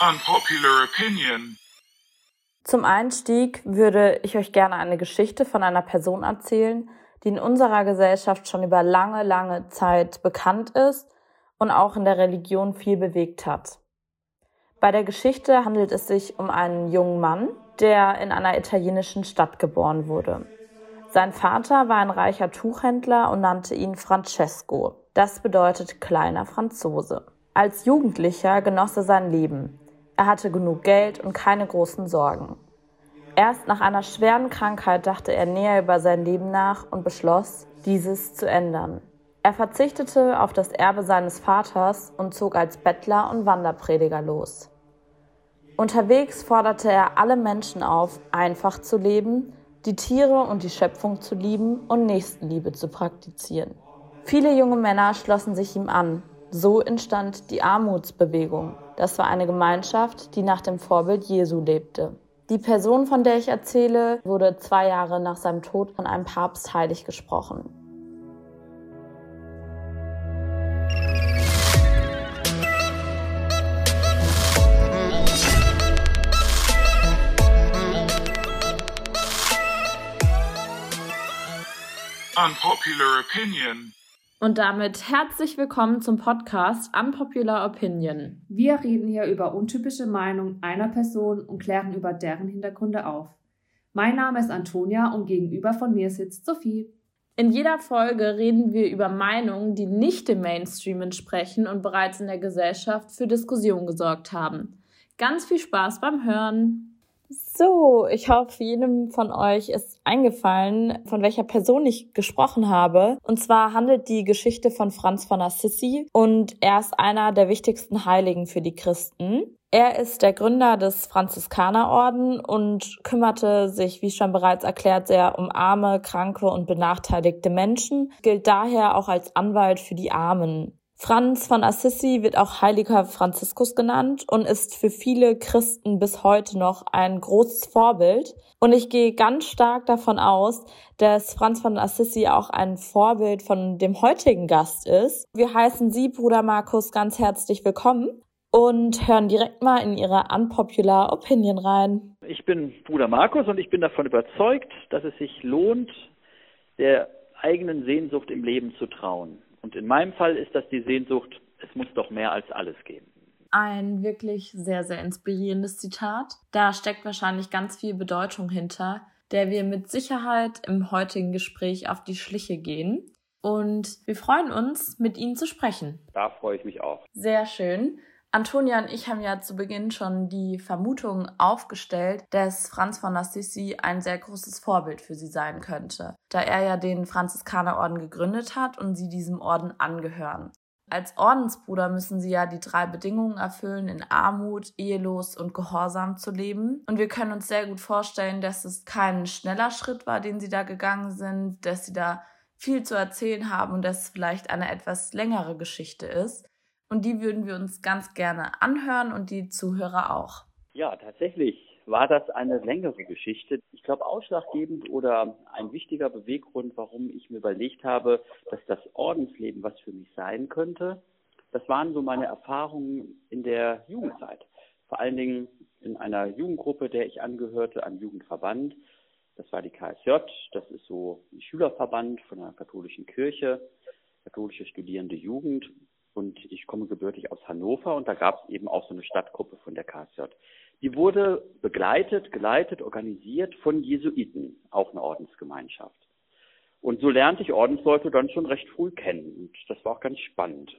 Unpopular Opinion. Zum Einstieg würde ich euch gerne eine Geschichte von einer Person erzählen, die in unserer Gesellschaft schon über lange, lange Zeit bekannt ist und auch in der Religion viel bewegt hat. Bei der Geschichte handelt es sich um einen jungen Mann, der in einer italienischen Stadt geboren wurde. Sein Vater war ein reicher Tuchhändler und nannte ihn Francesco. Das bedeutet kleiner Franzose. Als Jugendlicher genoss er sein Leben. Er hatte genug Geld und keine großen Sorgen. Erst nach einer schweren Krankheit dachte er näher über sein Leben nach und beschloss, dieses zu ändern. Er verzichtete auf das Erbe seines Vaters und zog als Bettler und Wanderprediger los. Unterwegs forderte er alle Menschen auf, einfach zu leben, die Tiere und die Schöpfung zu lieben und Nächstenliebe zu praktizieren. Viele junge Männer schlossen sich ihm an. So entstand die Armutsbewegung. Das war eine Gemeinschaft, die nach dem Vorbild Jesu lebte. Die Person, von der ich erzähle, wurde zwei Jahre nach seinem Tod von einem Papst heilig gesprochen. Unpopular Opinion. Und damit herzlich willkommen zum Podcast Unpopular Opinion. Wir reden hier über untypische Meinungen einer Person und klären über deren Hintergründe auf. Mein Name ist Antonia und gegenüber von mir sitzt Sophie. In jeder Folge reden wir über Meinungen, die nicht dem Mainstream entsprechen und bereits in der Gesellschaft für Diskussion gesorgt haben. Ganz viel Spaß beim Hören! So, ich hoffe, jedem von euch ist eingefallen, von welcher Person ich gesprochen habe. Und zwar handelt die Geschichte von Franz von Assisi und er ist einer der wichtigsten Heiligen für die Christen. Er ist der Gründer des Franziskanerorden und kümmerte sich, wie schon bereits erklärt, sehr um arme, kranke und benachteiligte Menschen, gilt daher auch als Anwalt für die Armen. Franz von Assisi wird auch Heiliger Franziskus genannt und ist für viele Christen bis heute noch ein großes Vorbild. Und ich gehe ganz stark davon aus, dass Franz von Assisi auch ein Vorbild von dem heutigen Gast ist. Wir heißen Sie, Bruder Markus, ganz herzlich willkommen und hören direkt mal in Ihre unpopular Opinion rein. Ich bin Bruder Markus und ich bin davon überzeugt, dass es sich lohnt, der eigenen Sehnsucht im Leben zu trauen. Und in meinem Fall ist das die Sehnsucht, es muss doch mehr als alles geben. Ein wirklich sehr, sehr inspirierendes Zitat. Da steckt wahrscheinlich ganz viel Bedeutung hinter, der wir mit Sicherheit im heutigen Gespräch auf die Schliche gehen. Und wir freuen uns, mit Ihnen zu sprechen. Da freue ich mich auch. Sehr schön. Antonia und ich haben ja zu Beginn schon die Vermutung aufgestellt, dass Franz von Assisi ein sehr großes Vorbild für sie sein könnte, da er ja den Franziskanerorden gegründet hat und sie diesem Orden angehören. Als Ordensbruder müssen sie ja die drei Bedingungen erfüllen, in Armut, ehelos und gehorsam zu leben. Und wir können uns sehr gut vorstellen, dass es kein schneller Schritt war, den sie da gegangen sind, dass sie da viel zu erzählen haben und dass es vielleicht eine etwas längere Geschichte ist. Und die würden wir uns ganz gerne anhören und die Zuhörer auch. Ja, tatsächlich war das eine längere Geschichte. Ich glaube, ausschlaggebend oder ein wichtiger Beweggrund, warum ich mir überlegt habe, dass das Ordensleben was für mich sein könnte, das waren so meine Erfahrungen in der Jugendzeit. Vor allen Dingen in einer Jugendgruppe, der ich angehörte, einem Jugendverband. Das war die KSJ, das ist so ein Schülerverband von der katholischen Kirche, katholische Studierende Jugend und ich komme gebürtig aus Hannover und da gab es eben auch so eine Stadtgruppe von der KSJ. Die wurde begleitet, geleitet, organisiert von Jesuiten, auch eine Ordensgemeinschaft. Und so lernte ich Ordensleute dann schon recht früh kennen und das war auch ganz spannend.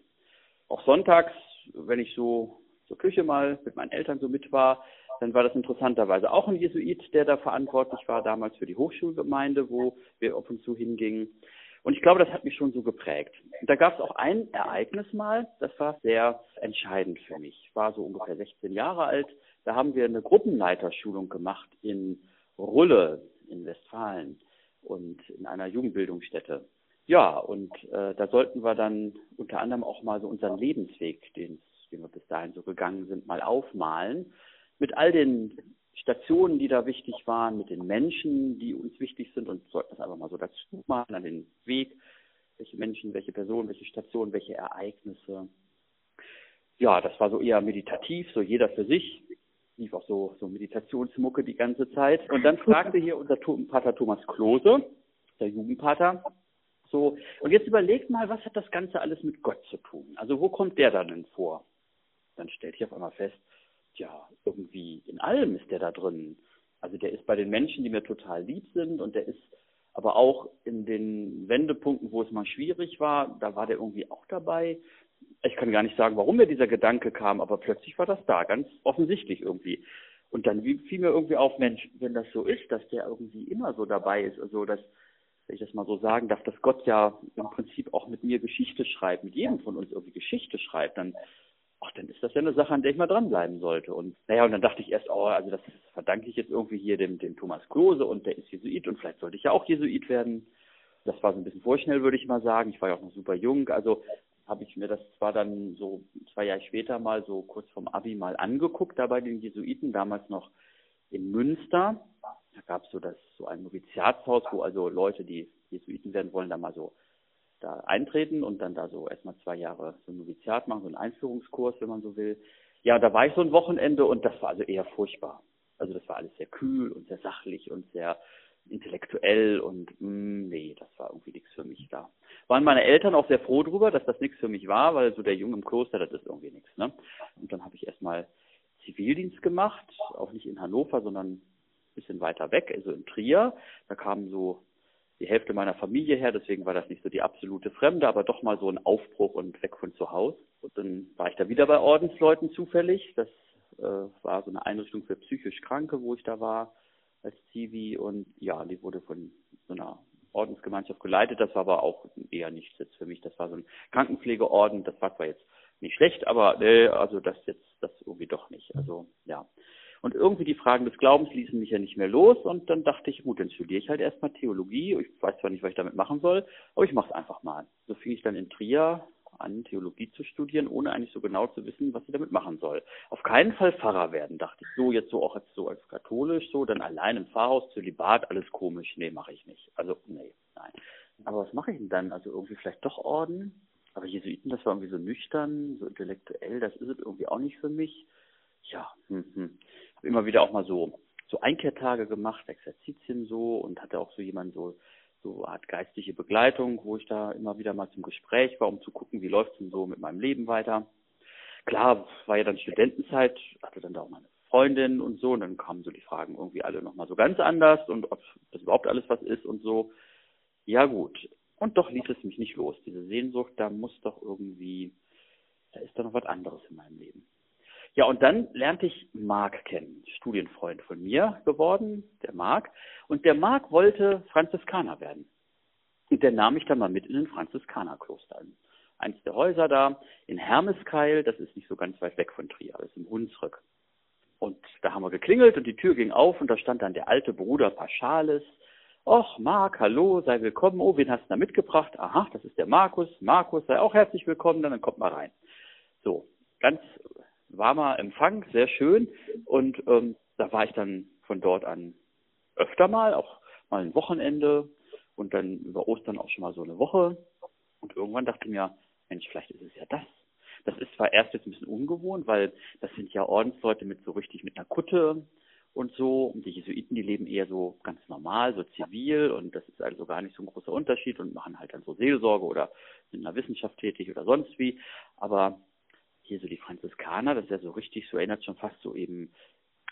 Auch sonntags, wenn ich so zur Küche mal mit meinen Eltern so mit war, dann war das interessanterweise auch ein Jesuit, der da verantwortlich war, damals für die Hochschulgemeinde, wo wir ab und zu hingingen. Und ich glaube, das hat mich schon so geprägt. Und da gab es auch ein Ereignis mal, das war sehr entscheidend für mich. Ich war so ungefähr 16 Jahre alt. Da haben wir eine Gruppenleiterschulung gemacht in Rulle in Westfalen und in einer Jugendbildungsstätte. Ja, und äh, da sollten wir dann unter anderem auch mal so unseren Lebensweg, den, den wir bis dahin so gegangen sind, mal aufmalen. Mit all den Stationen, die da wichtig waren, mit den Menschen, die uns wichtig sind und sollten das einfach mal so dazu machen, an den Weg, welche Menschen, welche Personen, welche Stationen, welche Ereignisse. ja, das war so eher meditativ, so jeder für sich. Lief auch so, so Meditationsmucke die ganze Zeit. Und dann fragte hier unser Pater Thomas Klose, der Jugendpater, so, und jetzt überlegt mal, was hat das Ganze alles mit Gott zu tun? Also wo kommt der dann denn vor? Dann stellt ich auf einmal fest, ja, irgendwie in allem ist der da drin. Also der ist bei den Menschen, die mir total lieb sind und der ist aber auch in den Wendepunkten, wo es mal schwierig war, da war der irgendwie auch dabei. Ich kann gar nicht sagen, warum mir dieser Gedanke kam, aber plötzlich war das da, ganz offensichtlich irgendwie. Und dann fiel mir irgendwie auf, Mensch, wenn das so ist, dass der irgendwie immer so dabei ist, also dass, wenn ich das mal so sagen darf, dass Gott ja im Prinzip auch mit mir Geschichte schreibt, mit jedem von uns irgendwie Geschichte schreibt, dann ach, dann ist das ja eine Sache, an der ich mal dranbleiben sollte. Und naja, und dann dachte ich erst, oh, also das verdanke ich jetzt irgendwie hier dem, dem Thomas Klose und der ist Jesuit und vielleicht sollte ich ja auch Jesuit werden. Das war so ein bisschen vorschnell, würde ich mal sagen. Ich war ja auch noch super jung. Also habe ich mir das zwar dann so zwei Jahre später mal so kurz vom Abi mal angeguckt, da bei den Jesuiten, damals noch in Münster. Da gab es so das so ein Noviziatshaus, wo also Leute, die Jesuiten werden wollen, da mal so da eintreten und dann da so erstmal zwei Jahre so ein Noviziat machen, so einen Einführungskurs, wenn man so will. Ja, da war ich so ein Wochenende und das war also eher furchtbar. Also das war alles sehr kühl und sehr sachlich und sehr intellektuell und mh, mm, nee, das war irgendwie nichts für mich da. Waren meine Eltern auch sehr froh drüber, dass das nichts für mich war, weil so der Junge im Kloster, das ist irgendwie nichts. Ne? Und dann habe ich erstmal Zivildienst gemacht, auch nicht in Hannover, sondern ein bisschen weiter weg, also in Trier. Da kamen so die Hälfte meiner Familie her, deswegen war das nicht so die absolute Fremde, aber doch mal so ein Aufbruch und weg von zu Hause. Und dann war ich da wieder bei Ordensleuten zufällig. Das äh, war so eine Einrichtung für psychisch Kranke, wo ich da war als Zivi und ja, die wurde von so einer Ordensgemeinschaft geleitet. Das war aber auch eher nichts jetzt für mich. Das war so ein Krankenpflegeorden. Das war zwar jetzt nicht schlecht, aber äh, also das jetzt das irgendwie doch nicht. Also ja. Und irgendwie die Fragen des Glaubens ließen mich ja nicht mehr los und dann dachte ich, gut, dann studiere ich halt erstmal Theologie. Ich weiß zwar nicht, was ich damit machen soll, aber ich mache es einfach mal. So fing ich dann in Trier an, Theologie zu studieren, ohne eigentlich so genau zu wissen, was ich damit machen soll. Auf keinen Fall Pfarrer werden, dachte ich. So jetzt so auch als so als katholisch, so dann allein im Pfarrhaus, Zölibat, alles komisch. Nee, mache ich nicht. Also, nee, nein. Aber was mache ich denn dann? Also irgendwie vielleicht doch Orden? Aber Jesuiten, das war irgendwie so nüchtern, so intellektuell, das ist es irgendwie auch nicht für mich. Ja, hm, hm immer wieder auch mal so so Einkehrtage gemacht, Exerzitien so und hatte auch so jemanden so so Art geistliche Begleitung, wo ich da immer wieder mal zum Gespräch war, um zu gucken, wie läuft's denn so mit meinem Leben weiter. Klar, war ja dann Studentenzeit, hatte dann da auch meine Freundin und so, und dann kamen so die Fragen irgendwie alle nochmal so ganz anders und ob das überhaupt alles was ist und so. Ja gut. Und doch ließ es mich nicht los. Diese Sehnsucht, da muss doch irgendwie, da ist da noch was anderes in meinem Leben. Ja, und dann lernte ich Marc kennen, Studienfreund von mir geworden, der Marc. Und der Marc wollte Franziskaner werden. Und der nahm mich dann mal mit in den Franziskanerkloster. Eins der Häuser da in Hermeskeil, das ist nicht so ganz weit weg von Trier, das ist im Hunsrück. Und da haben wir geklingelt und die Tür ging auf und da stand dann der alte Bruder Paschalis. Och, Marc, hallo, sei willkommen. Oh, wen hast du da mitgebracht? Aha, das ist der Markus. Markus, sei auch herzlich willkommen, dann kommt mal rein. So, ganz warmer Empfang, sehr schön. Und ähm, da war ich dann von dort an öfter mal, auch mal ein Wochenende und dann über Ostern auch schon mal so eine Woche. Und irgendwann dachte ich mir, Mensch, vielleicht ist es ja das. Das ist zwar erst jetzt ein bisschen ungewohnt, weil das sind ja Ordensleute mit so richtig mit einer Kutte und so. Und die Jesuiten, die leben eher so ganz normal, so zivil und das ist also gar nicht so ein großer Unterschied und machen halt dann so Seelsorge oder sind in der Wissenschaft tätig oder sonst wie. Aber hier so die Franziskaner, das ist ja so richtig, so erinnert schon fast so eben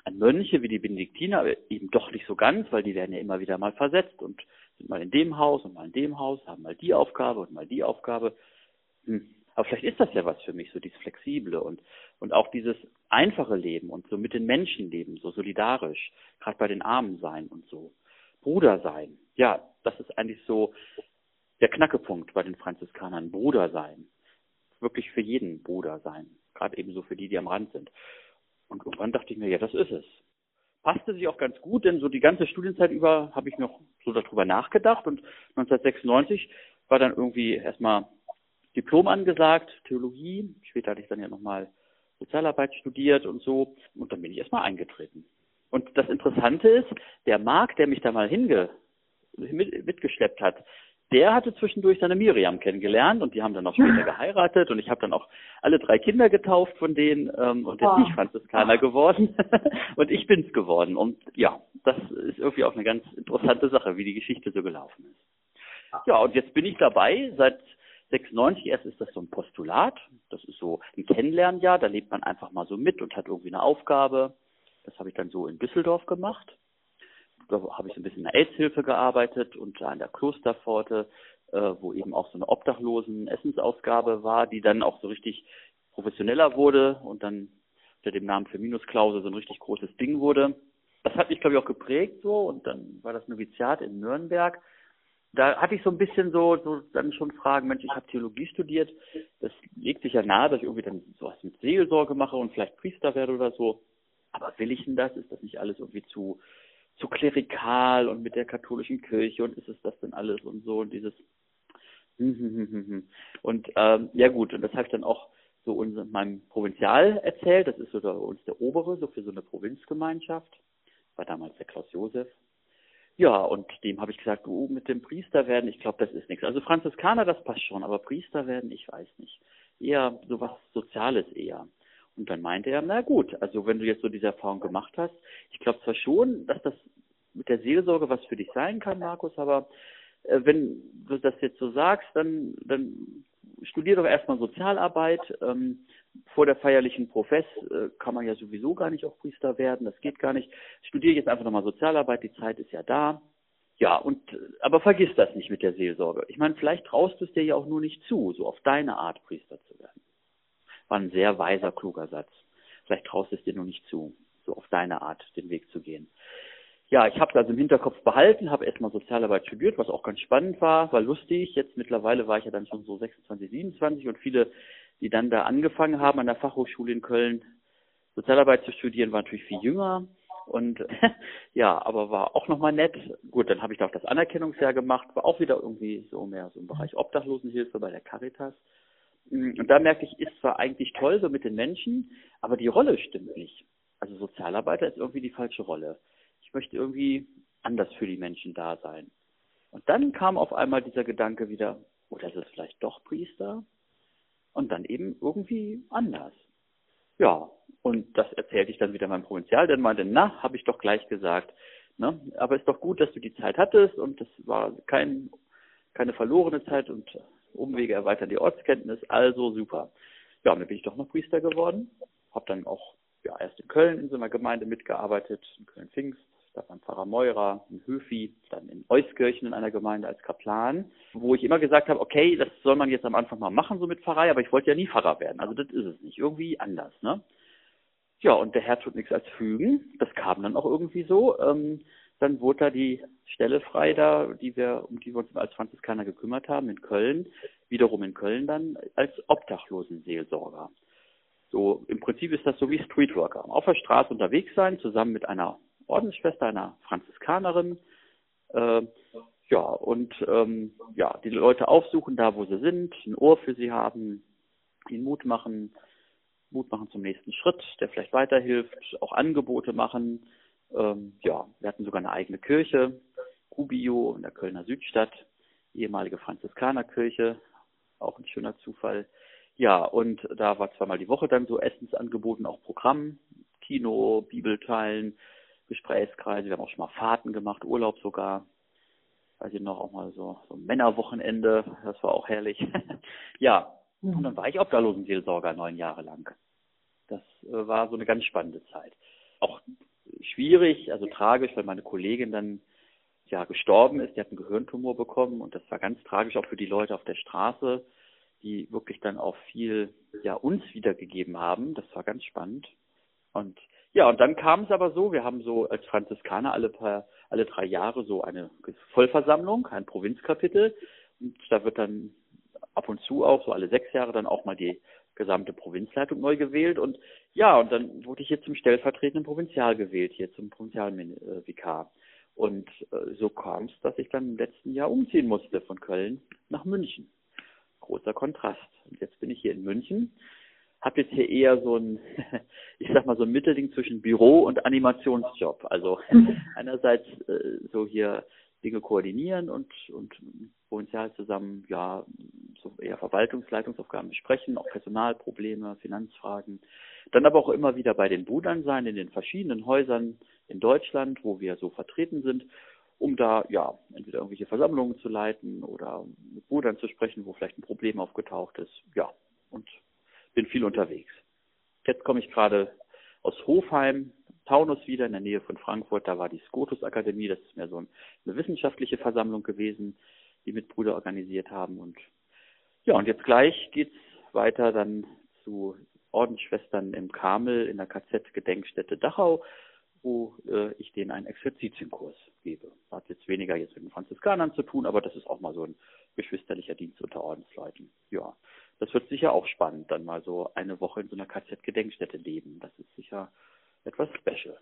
an Mönche wie die Benediktiner, aber eben doch nicht so ganz, weil die werden ja immer wieder mal versetzt und sind mal in dem Haus und mal in dem Haus, haben mal die Aufgabe und mal die Aufgabe. Hm. Aber vielleicht ist das ja was für mich, so dieses Flexible und, und auch dieses einfache Leben und so mit den Menschen leben, so solidarisch, gerade bei den Armen sein und so. Bruder sein. Ja, das ist eigentlich so der Knackepunkt bei den Franziskanern, Bruder sein wirklich für jeden Bruder sein. Gerade ebenso für die, die am Rand sind. Und irgendwann dachte ich mir, ja, das ist es. Passte sich auch ganz gut, denn so die ganze Studienzeit über habe ich noch so darüber nachgedacht und 1996 war dann irgendwie erstmal Diplom angesagt, Theologie. Später hatte ich dann ja nochmal Sozialarbeit studiert und so. Und dann bin ich erstmal eingetreten. Und das Interessante ist, der Marc, der mich da mal hinge, mit, mitgeschleppt hat, der hatte zwischendurch seine Miriam kennengelernt und die haben dann auch später geheiratet und ich habe dann auch alle drei Kinder getauft von denen ähm, und der ist nicht Franziskaner geworden. Und ich bin's geworden. Und ja, das ist irgendwie auch eine ganz interessante Sache, wie die Geschichte so gelaufen ist. Ja, und jetzt bin ich dabei, seit 96 erst ist das so ein Postulat, das ist so ein Kennenlernjahr, da lebt man einfach mal so mit und hat irgendwie eine Aufgabe. Das habe ich dann so in Düsseldorf gemacht da habe ich so ein bisschen in der AIDS-Hilfe gearbeitet und an der Klosterpforte, äh, wo eben auch so eine obdachlosen Essensausgabe war, die dann auch so richtig professioneller wurde und dann unter dem Namen für Minusklausel so ein richtig großes Ding wurde. Das hat mich, glaube ich, auch geprägt so und dann war das Noviziat in Nürnberg. Da hatte ich so ein bisschen so, so dann schon Fragen, Mensch, ich habe Theologie studiert, das legt sich ja nahe, dass ich irgendwie dann sowas mit Seelsorge mache und vielleicht Priester werde oder so. Aber will ich denn das? Ist das nicht alles irgendwie zu, zu klerikal und mit der katholischen Kirche und ist es das denn alles und so und dieses und ähm, ja gut, und das habe ich dann auch so unserem, meinem Provinzial erzählt, das ist so der, uns der obere, so für so eine Provinzgemeinschaft, war damals der Klaus Josef. Ja, und dem habe ich gesagt, du mit dem Priester werden, ich glaube, das ist nichts. Also Franziskaner, das passt schon, aber Priester werden, ich weiß nicht. Eher so was Soziales eher. Und dann meinte er, na gut, also wenn du jetzt so diese Erfahrung gemacht hast, ich glaube zwar schon, dass das mit der Seelsorge was für dich sein kann, Markus, aber äh, wenn du das jetzt so sagst, dann, dann studier doch erstmal Sozialarbeit. Ähm, vor der feierlichen Profess äh, kann man ja sowieso gar nicht auch Priester werden, das geht gar nicht. Studiere jetzt einfach nochmal Sozialarbeit, die Zeit ist ja da. Ja, und aber vergiss das nicht mit der Seelsorge. Ich meine, vielleicht traust du es dir ja auch nur nicht zu, so auf deine Art Priester zu werden. War ein sehr weiser, kluger Satz. Vielleicht traust du es dir nur nicht zu, so auf deine Art den Weg zu gehen. Ja, ich habe es also im Hinterkopf behalten, habe erstmal Sozialarbeit studiert, was auch ganz spannend war, war lustig. Jetzt mittlerweile war ich ja dann schon so 26, 27 und viele, die dann da angefangen haben an der Fachhochschule in Köln Sozialarbeit zu studieren, waren natürlich viel jünger. Und ja, aber war auch nochmal nett. Gut, dann habe ich da auch das Anerkennungsjahr gemacht, war auch wieder irgendwie so mehr so im Bereich Obdachlosenhilfe bei der Caritas. Mm, und da merke ich, ist zwar eigentlich toll so mit den Menschen, aber die Rolle stimmt nicht. Also Sozialarbeiter ist irgendwie die falsche Rolle. Ich möchte irgendwie anders für die Menschen da sein. Und dann kam auf einmal dieser Gedanke wieder, oder ist es vielleicht doch Priester? Und dann eben irgendwie anders. Ja, und das erzählte ich dann wieder meinem Provinzial, der meinte, na, habe ich doch gleich gesagt. Ne? Aber ist doch gut, dass du die Zeit hattest und das war kein, keine verlorene Zeit und Umwege erweitern die Ortskenntnis, also super. Ja, und dann bin ich doch noch Priester geworden, habe dann auch ja, erst in Köln in so einer Gemeinde mitgearbeitet, in Köln-Pfingst, da beim Pfarrer Meurer, in Höfi, dann in Euskirchen in einer Gemeinde als Kaplan, wo ich immer gesagt habe, okay, das soll man jetzt am Anfang mal machen, so mit Pfarrei, aber ich wollte ja nie Pfarrer werden. Also das ist es nicht. Irgendwie anders, ne? Ja, und der Herr tut nichts als fügen. Das kam dann auch irgendwie so. Ähm, dann wurde da die Stelle frei da, die wir, um die wir uns als Franziskaner gekümmert haben in Köln, wiederum in Köln dann als Obdachlosenseelsorger. So, im Prinzip ist das so wie Streetworker. Auf der Straße unterwegs sein, zusammen mit einer Ordensschwester, einer Franziskanerin, äh, ja, und ähm, ja, die Leute aufsuchen, da wo sie sind, ein Ohr für sie haben, ihnen Mut machen, Mut machen zum nächsten Schritt, der vielleicht weiterhilft, auch Angebote machen, ähm, ja, wir hatten sogar eine eigene Kirche, Cubio in der Kölner Südstadt, ehemalige Franziskanerkirche, auch ein schöner Zufall. Ja, und da war zweimal die Woche dann so Essensangeboten, auch Programm, Kino, Bibelteilen, Gesprächskreise, wir haben auch schon mal Fahrten gemacht, Urlaub sogar. Ich noch, auch mal so, so ein Männerwochenende, das war auch herrlich. ja, und dann war ich Obdachlosenseelsorger neun Jahre lang. Das äh, war so eine ganz spannende Zeit. Auch schwierig, also tragisch, weil meine Kollegin dann ja gestorben ist. Die hat einen Gehirntumor bekommen und das war ganz tragisch auch für die Leute auf der Straße, die wirklich dann auch viel ja uns wiedergegeben haben. Das war ganz spannend. Und ja, und dann kam es aber so, wir haben so als Franziskaner alle paar, alle drei Jahre so eine Vollversammlung, ein Provinzkapitel. Und da wird dann ab und zu auch, so alle sechs Jahre, dann auch mal die gesamte Provinzleitung neu gewählt und ja, und dann wurde ich hier zum stellvertretenden Provinzial gewählt, hier zum Provinzialvikar. Und äh, so kam es, dass ich dann im letzten Jahr umziehen musste von Köln nach München. Großer Kontrast. Und jetzt bin ich hier in München, habe jetzt hier eher so ein, ich sag mal so ein Mittelding zwischen Büro und Animationsjob. Also einerseits äh, so hier Dinge koordinieren und, und Provinzial zusammen, ja, so eher Verwaltungsleitungsaufgaben besprechen, auch Personalprobleme, Finanzfragen. Dann aber auch immer wieder bei den Brüdern sein, in den verschiedenen Häusern in Deutschland, wo wir so vertreten sind, um da, ja, entweder irgendwelche Versammlungen zu leiten oder mit Brüdern zu sprechen, wo vielleicht ein Problem aufgetaucht ist. Ja, und bin viel unterwegs. Jetzt komme ich gerade aus Hofheim, Taunus wieder in der Nähe von Frankfurt. Da war die Scotus Akademie. Das ist mehr so eine wissenschaftliche Versammlung gewesen, die mit Brüder organisiert haben. Und ja, und jetzt gleich geht's weiter dann zu Ordensschwestern im Kamel in der KZ-Gedenkstätte Dachau, wo äh, ich denen einen Exerzitienkurs gebe. Hat jetzt weniger jetzt mit den Franziskanern zu tun, aber das ist auch mal so ein geschwisterlicher Dienst unter Ordensleuten. Ja, das wird sicher auch spannend, dann mal so eine Woche in so einer KZ-Gedenkstätte leben. Das ist sicher etwas special.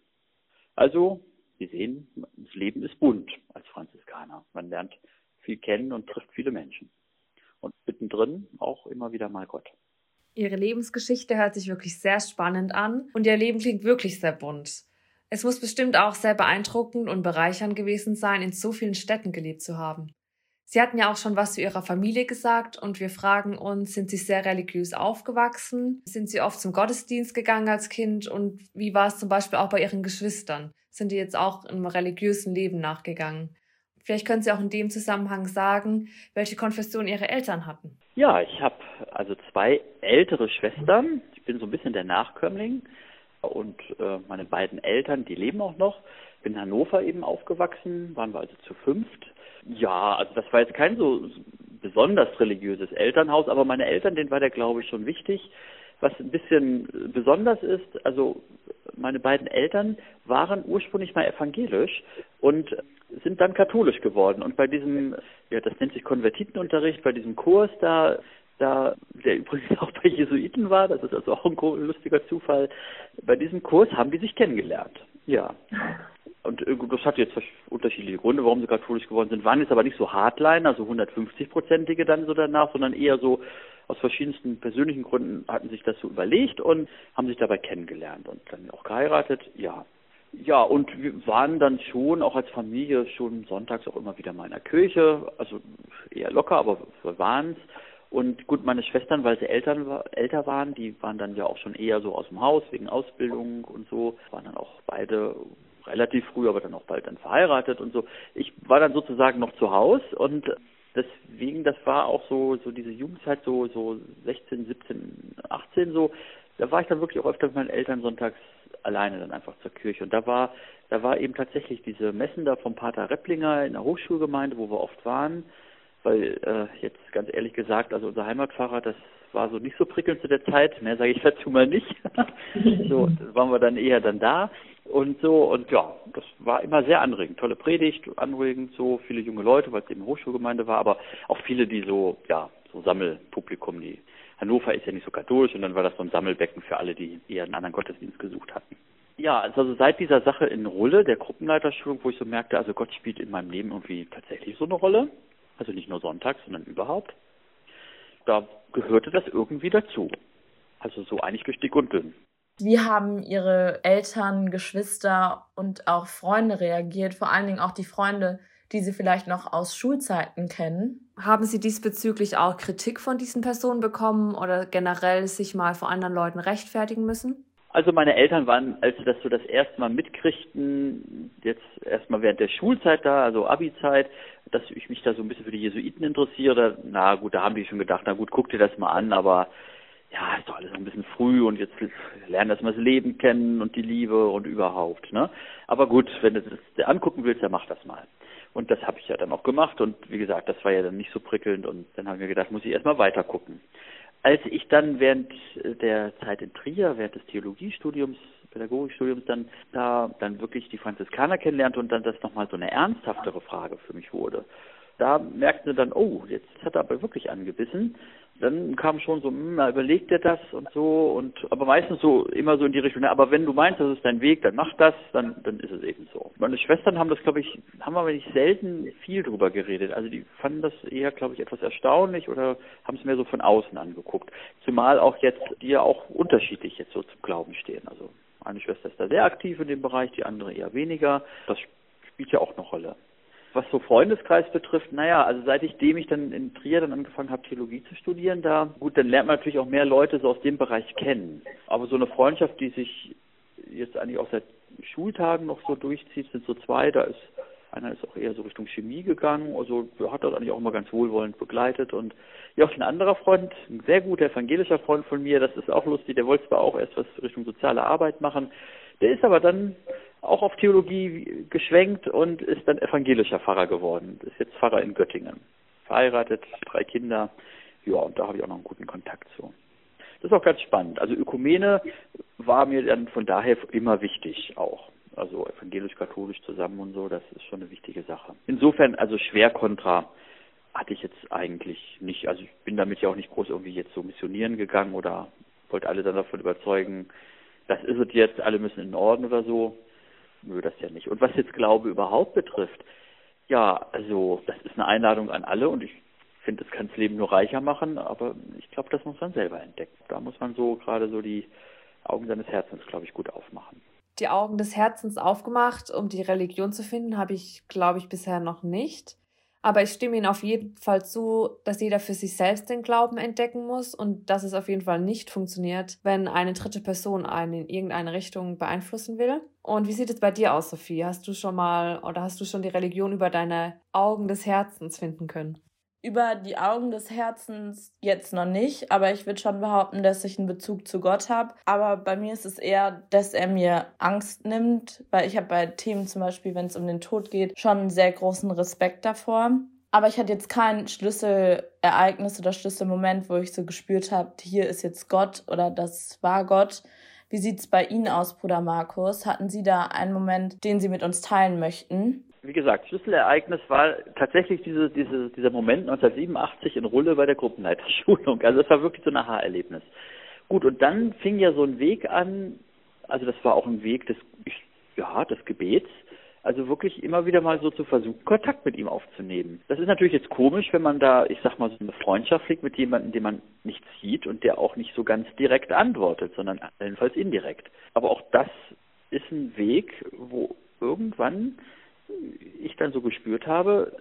Also, Sie sehen, das Leben ist bunt als Franziskaner. Man lernt viel kennen und trifft viele Menschen. Und mittendrin auch immer wieder mal Gott. Ihre Lebensgeschichte hört sich wirklich sehr spannend an und Ihr Leben klingt wirklich sehr bunt. Es muss bestimmt auch sehr beeindruckend und bereichernd gewesen sein, in so vielen Städten gelebt zu haben. Sie hatten ja auch schon was zu Ihrer Familie gesagt und wir fragen uns, sind Sie sehr religiös aufgewachsen? Sind Sie oft zum Gottesdienst gegangen als Kind? Und wie war es zum Beispiel auch bei Ihren Geschwistern? Sind die jetzt auch im religiösen Leben nachgegangen? Vielleicht können Sie auch in dem Zusammenhang sagen, welche Konfession Ihre Eltern hatten. Ja, ich habe also zwei ältere Schwestern. Ich bin so ein bisschen der Nachkömmling. Und äh, meine beiden Eltern, die leben auch noch. Bin in Hannover eben aufgewachsen, waren wir also zu fünft. Ja, also das war jetzt kein so besonders religiöses Elternhaus, aber meine Eltern, denen war der Glaube schon wichtig. Was ein bisschen besonders ist, also meine beiden Eltern waren ursprünglich mal evangelisch und sind dann katholisch geworden. Und bei diesem, ja, das nennt sich Konvertitenunterricht, bei diesem Kurs da, da, der übrigens auch bei Jesuiten war, das ist also auch ein lustiger Zufall, bei diesem Kurs haben die sich kennengelernt. Ja. Und äh, das hat jetzt unterschiedliche Gründe, warum sie katholisch geworden sind. Waren jetzt aber nicht so Hardliner, also 150-prozentige dann so danach, sondern eher so aus verschiedensten persönlichen Gründen hatten sich das so überlegt und haben sich dabei kennengelernt und dann auch geheiratet. Ja. Ja, und wir waren dann schon, auch als Familie, schon sonntags auch immer wieder mal in der Kirche. Also eher locker, aber wir waren es. Und gut, meine Schwestern, weil sie Eltern, älter waren, die waren dann ja auch schon eher so aus dem Haus wegen Ausbildung und so, waren dann auch beide relativ früh, aber dann auch bald dann verheiratet und so. Ich war dann sozusagen noch zu Hause und deswegen, das war auch so, so diese Jugendzeit, so, so 16, 17, 18 so, da war ich dann wirklich auch öfter mit meinen Eltern sonntags alleine dann einfach zur Kirche. Und da war, da war eben tatsächlich diese Messen da vom Pater Repplinger in der Hochschulgemeinde, wo wir oft waren, weil äh, jetzt ganz ehrlich gesagt, also unser Heimatpfarrer, das war so nicht so prickelnd zu der Zeit, mehr sage ich dazu mal nicht. so, waren wir dann eher dann da und so und ja, das war immer sehr anregend, tolle Predigt, anregend, so viele junge Leute, weil es eben Hochschulgemeinde war, aber auch viele, die so, ja, so Sammelpublikum, die Hannover ist ja nicht so katholisch und dann war das so ein Sammelbecken für alle, die eher einen anderen Gottesdienst gesucht hatten. Ja, also seit dieser Sache in Rulle, der Gruppenleiterschulung, wo ich so merkte, also Gott spielt in meinem Leben irgendwie tatsächlich so eine Rolle, also nicht nur sonntags, sondern überhaupt, da gehörte das irgendwie dazu. Also so eigentlich durch dick und dünn. Wie haben Ihre Eltern, Geschwister und auch Freunde reagiert? Vor allen Dingen auch die Freunde, die Sie vielleicht noch aus Schulzeiten kennen. Haben Sie diesbezüglich auch Kritik von diesen Personen bekommen oder generell sich mal vor anderen Leuten rechtfertigen müssen? Also meine Eltern waren, als sie das so das erste Mal mitkriegten, jetzt erstmal während der Schulzeit da, also Abi-Zeit, dass ich mich da so ein bisschen für die Jesuiten interessiere, na gut, da haben die schon gedacht, na gut, guck dir das mal an, aber ja, ist doch alles noch ein bisschen früh und jetzt lernen das mal das Leben kennen und die Liebe und überhaupt, ne? Aber gut, wenn du das angucken willst, dann mach das mal. Und das habe ich ja dann auch gemacht und wie gesagt, das war ja dann nicht so prickelnd und dann habe ich mir gedacht, muss ich erstmal weiter gucken. Als ich dann während der Zeit in Trier, während des Theologiestudiums, Pädagogikstudiums dann da dann wirklich die Franziskaner kennenlernte und dann das nochmal so eine ernsthaftere Frage für mich wurde. Da merkten sie dann, oh, jetzt hat er aber wirklich angebissen dann kam schon so, hm, na, überlegt er das und so und aber meistens so immer so in die Richtung, aber wenn du meinst, das ist dein Weg, dann mach das, dann dann ist es eben so. Meine Schwestern haben das, glaube ich, haben aber nicht selten viel drüber geredet. Also die fanden das eher, glaube ich, etwas erstaunlich oder haben es mehr so von außen angeguckt. Zumal auch jetzt die ja auch unterschiedlich jetzt so zum Glauben stehen. Also eine Schwester ist da sehr aktiv in dem Bereich, die andere eher weniger. Das spielt ja auch eine Rolle. Was so Freundeskreis betrifft, naja, also seitdem ich dann in Trier dann angefangen habe, Theologie zu studieren, da, gut, dann lernt man natürlich auch mehr Leute so aus dem Bereich kennen. Aber so eine Freundschaft, die sich jetzt eigentlich auch seit Schultagen noch so durchzieht, sind so zwei, da ist einer ist auch eher so Richtung Chemie gegangen, also hat das eigentlich auch immer ganz wohlwollend begleitet. Und ja, auch ein anderer Freund, ein sehr guter evangelischer Freund von mir, das ist auch lustig, der wollte zwar auch erst was Richtung soziale Arbeit machen, der ist aber dann auch auf Theologie geschwenkt und ist dann evangelischer Pfarrer geworden. Ist jetzt Pfarrer in Göttingen. Verheiratet, drei Kinder. Ja, und da habe ich auch noch einen guten Kontakt zu. Das ist auch ganz spannend. Also Ökumene war mir dann von daher immer wichtig auch. Also evangelisch-katholisch zusammen und so, das ist schon eine wichtige Sache. Insofern, also schwer kontra hatte ich jetzt eigentlich nicht. Also ich bin damit ja auch nicht groß irgendwie jetzt so missionieren gegangen oder wollte alle dann davon überzeugen, das ist es jetzt, alle müssen in den Orden oder so. Nö, das ja nicht. Und was jetzt Glaube überhaupt betrifft, ja, also das ist eine Einladung an alle und ich finde, es kann das Leben nur reicher machen, aber ich glaube, das muss man selber entdecken. Da muss man so gerade so die Augen seines Herzens, glaube ich, gut aufmachen. Die Augen des Herzens aufgemacht, um die Religion zu finden, habe ich, glaube ich, bisher noch nicht. Aber ich stimme Ihnen auf jeden Fall zu, dass jeder für sich selbst den Glauben entdecken muss und dass es auf jeden Fall nicht funktioniert, wenn eine dritte Person einen in irgendeine Richtung beeinflussen will. Und wie sieht es bei dir aus, Sophie? Hast du schon mal oder hast du schon die Religion über deine Augen des Herzens finden können? Über die Augen des Herzens jetzt noch nicht, aber ich würde schon behaupten, dass ich einen Bezug zu Gott habe. Aber bei mir ist es eher, dass er mir Angst nimmt, weil ich habe bei Themen zum Beispiel, wenn es um den Tod geht, schon einen sehr großen Respekt davor. Aber ich hatte jetzt kein Schlüsselereignis oder Schlüsselmoment, wo ich so gespürt habe, hier ist jetzt Gott oder das war Gott. Wie sieht's bei Ihnen aus, Bruder Markus? Hatten Sie da einen Moment, den Sie mit uns teilen möchten? Wie gesagt, Schlüsselereignis war tatsächlich diese, diese, dieser Moment 1987 in Rulle bei der Gruppenleiterschulung. Also das war wirklich so ein Aha-Erlebnis. Gut, und dann fing ja so ein Weg an, also das war auch ein Weg des, ja, des Gebets, also wirklich immer wieder mal so zu versuchen, Kontakt mit ihm aufzunehmen. Das ist natürlich jetzt komisch, wenn man da, ich sag mal, so eine Freundschaft pflegt mit jemandem, den man nicht sieht und der auch nicht so ganz direkt antwortet, sondern jedenfalls indirekt. Aber auch das ist ein Weg, wo irgendwann ich dann so gespürt habe,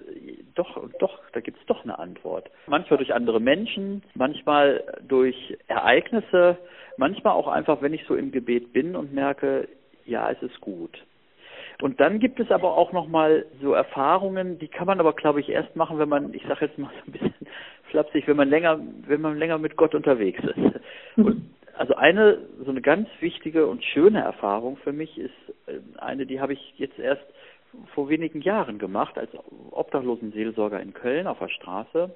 doch, doch, da gibt es doch eine Antwort. Manchmal durch andere Menschen, manchmal durch Ereignisse, manchmal auch einfach, wenn ich so im Gebet bin und merke, ja, es ist gut. Und dann gibt es aber auch nochmal so Erfahrungen, die kann man aber, glaube ich, erst machen, wenn man, ich sage jetzt mal so ein bisschen flapsig, wenn man länger, wenn man länger mit Gott unterwegs ist. Und also eine, so eine ganz wichtige und schöne Erfahrung für mich ist äh, eine, die habe ich jetzt erst vor wenigen Jahren gemacht als Obdachlosenseelsorger in Köln auf der Straße.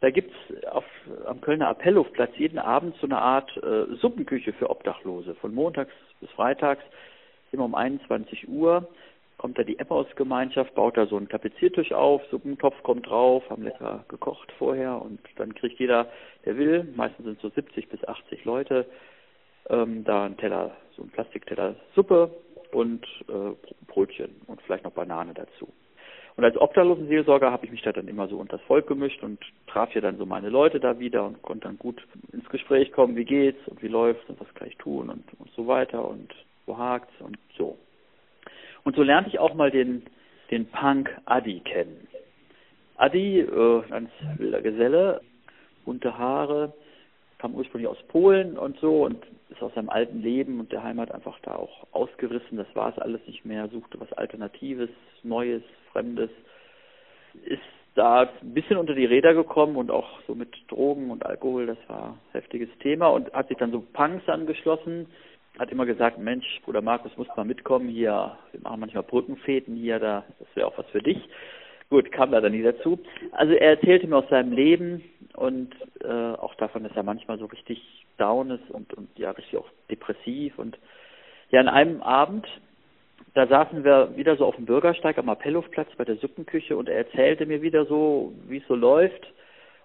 Da gibt's auf, am Kölner Appellhofplatz jeden Abend so eine Art äh, Suppenküche für Obdachlose. Von montags bis freitags, immer um 21 Uhr, kommt da die Emmaus-Gemeinschaft, baut da so einen Tapeziertisch auf, Suppentopf kommt drauf, haben lecker gekocht vorher und dann kriegt jeder, der will, meistens sind so 70 bis 80 Leute, ähm, da einen Teller, so einen Plastikteller Suppe und äh, Brötchen und vielleicht noch Banane dazu. Und als Obdachlosenseelsorger habe ich mich da dann immer so unter das Volk gemischt und traf hier dann so meine Leute da wieder und konnte dann gut ins Gespräch kommen, wie geht's und wie läuft's und was kann ich tun und, und so weiter und wo hakt's und so. Und so lernte ich auch mal den, den Punk Adi kennen. Adi, äh, ganz wilder Geselle, bunte Haare, kam ursprünglich aus Polen und so und ist aus seinem alten Leben und der Heimat einfach da auch ausgerissen. Das war es alles nicht mehr, suchte was Alternatives, Neues, Fremdes. Ist da ein bisschen unter die Räder gekommen und auch so mit Drogen und Alkohol, das war ein heftiges Thema und hat sich dann so Punks angeschlossen. Hat immer gesagt, Mensch, Bruder Markus, musst mal mitkommen hier. Wir machen manchmal Brückenfäden hier, da, das wäre auch was für dich. Gut, kam leider nie dazu. Also er erzählte mir aus seinem Leben und äh, auch davon, dass er manchmal so richtig down ist und, und ja richtig auch depressiv. Und ja, an einem Abend, da saßen wir wieder so auf dem Bürgersteig am Appellhofplatz bei der Suppenküche und er erzählte mir wieder so, wie es so läuft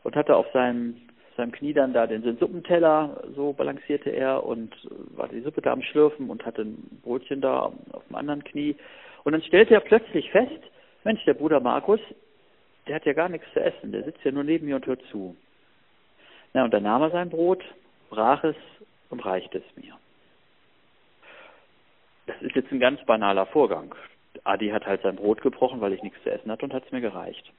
und hatte auf seinem, seinem Knie dann da den, den Suppenteller, so balancierte er und war die Suppe da am Schlürfen und hatte ein Brötchen da auf dem anderen Knie. Und dann stellte er plötzlich fest, Mensch, der Bruder Markus, der hat ja gar nichts zu essen, der sitzt ja nur neben mir und hört zu. Na, und dann nahm er sein Brot, brach es und reichte es mir. Das ist jetzt ein ganz banaler Vorgang. Adi hat halt sein Brot gebrochen, weil ich nichts zu essen hatte und hat es mir gereicht.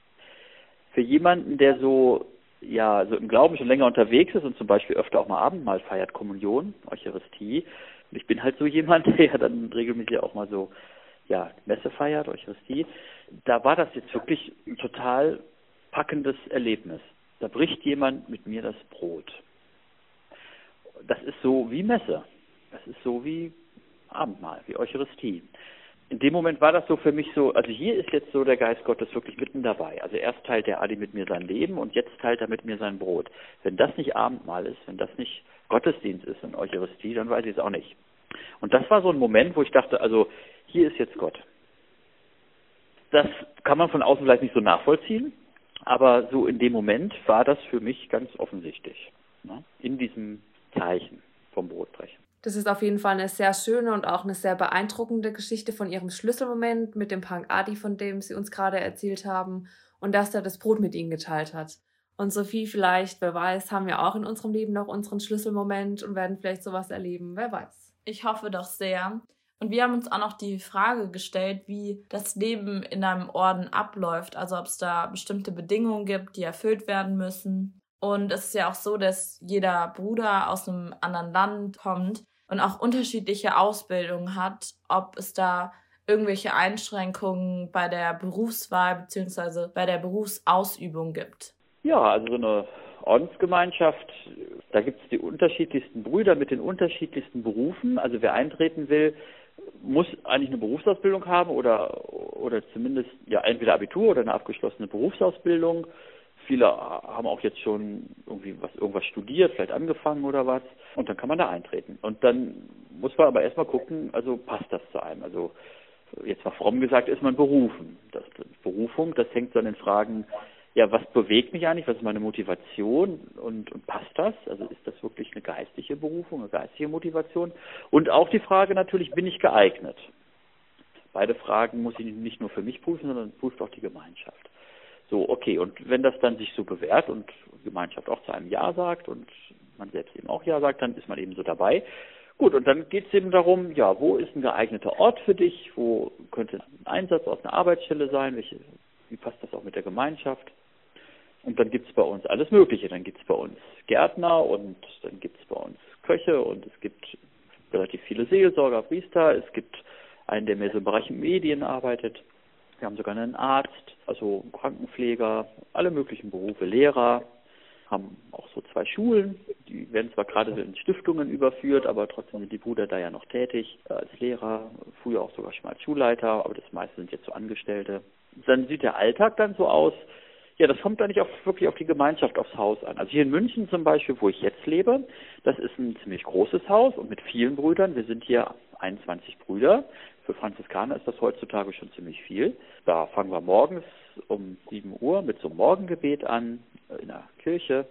Für jemanden, der so ja so im Glauben schon länger unterwegs ist und zum Beispiel öfter auch mal Abendmahl feiert, Kommunion, Eucharistie, und ich bin halt so jemand, der dann regelmäßig auch mal so ja Messe feiert, Eucharistie, da war das jetzt wirklich ein total packendes Erlebnis. Da bricht jemand mit mir das Brot. Das ist so wie Messe. Das ist so wie Abendmahl, wie Eucharistie. In dem Moment war das so für mich so, also hier ist jetzt so der Geist Gottes wirklich mitten dabei. Also erst teilt der Adi mit mir sein Leben und jetzt teilt er mit mir sein Brot. Wenn das nicht Abendmahl ist, wenn das nicht Gottesdienst ist und Eucharistie, dann weiß ich es auch nicht. Und das war so ein Moment, wo ich dachte, also hier ist jetzt Gott. Das kann man von außen vielleicht nicht so nachvollziehen, aber so in dem Moment war das für mich ganz offensichtlich. Ne? In diesem Zeichen vom Brotbrechen. Das ist auf jeden Fall eine sehr schöne und auch eine sehr beeindruckende Geschichte von ihrem Schlüsselmoment mit dem Punk Adi, von dem sie uns gerade erzählt haben, und dass er das Brot mit ihnen geteilt hat. Und Sophie, vielleicht, wer weiß, haben wir auch in unserem Leben noch unseren Schlüsselmoment und werden vielleicht sowas erleben, wer weiß. Ich hoffe doch sehr. Und wir haben uns auch noch die Frage gestellt, wie das Leben in einem Orden abläuft. Also ob es da bestimmte Bedingungen gibt, die erfüllt werden müssen. Und es ist ja auch so, dass jeder Bruder aus einem anderen Land kommt und auch unterschiedliche Ausbildungen hat, ob es da irgendwelche Einschränkungen bei der Berufswahl bzw. bei der Berufsausübung gibt. Ja, also so eine Ordensgemeinschaft, da gibt es die unterschiedlichsten Brüder mit den unterschiedlichsten Berufen. Also wer eintreten will, muss eigentlich eine Berufsausbildung haben oder, oder zumindest ja entweder Abitur oder eine abgeschlossene Berufsausbildung. Viele haben auch jetzt schon irgendwie was, irgendwas studiert, vielleicht angefangen oder was. Und dann kann man da eintreten. Und dann muss man aber erstmal gucken, also passt das zu einem. Also jetzt mal fromm gesagt, ist man berufen. Das, Berufung, das hängt so an den Fragen, ja, was bewegt mich eigentlich, was ist meine Motivation und, und passt das? Also ist das wirklich eine geistliche Berufung, eine geistige Motivation? Und auch die Frage natürlich, bin ich geeignet? Beide Fragen muss ich nicht nur für mich prüfen, sondern prüft auch die Gemeinschaft. So, okay, und wenn das dann sich so bewährt und die Gemeinschaft auch zu einem Ja sagt und man selbst eben auch Ja sagt, dann ist man eben so dabei. Gut, und dann geht es eben darum, ja, wo ist ein geeigneter Ort für dich? Wo könnte ein Einsatz aus einer Arbeitsstelle sein? Welche, wie passt das auch mit der Gemeinschaft? Und dann gibt es bei uns alles Mögliche. Dann gibt es bei uns Gärtner und dann gibt es bei uns Köche und es gibt relativ viele Seelsorger, Priester. Es gibt einen, der mehr so im Bereich Medien arbeitet. Wir haben sogar einen Arzt, also Krankenpfleger, alle möglichen Berufe, Lehrer, haben auch so zwei Schulen, die werden zwar gerade in Stiftungen überführt, aber trotzdem sind die Brüder da ja noch tätig, als Lehrer, früher auch sogar schon mal als Schulleiter, aber das meiste sind jetzt so Angestellte. Dann sieht der Alltag dann so aus, ja, das kommt eigentlich auch wirklich auf die Gemeinschaft, aufs Haus an. Also hier in München zum Beispiel, wo ich jetzt lebe, das ist ein ziemlich großes Haus und mit vielen Brüdern. Wir sind hier 21 Brüder. Für Franziskaner ist das heutzutage schon ziemlich viel. Da fangen wir morgens um 7 Uhr mit so einem Morgengebet an äh, in der Kirche.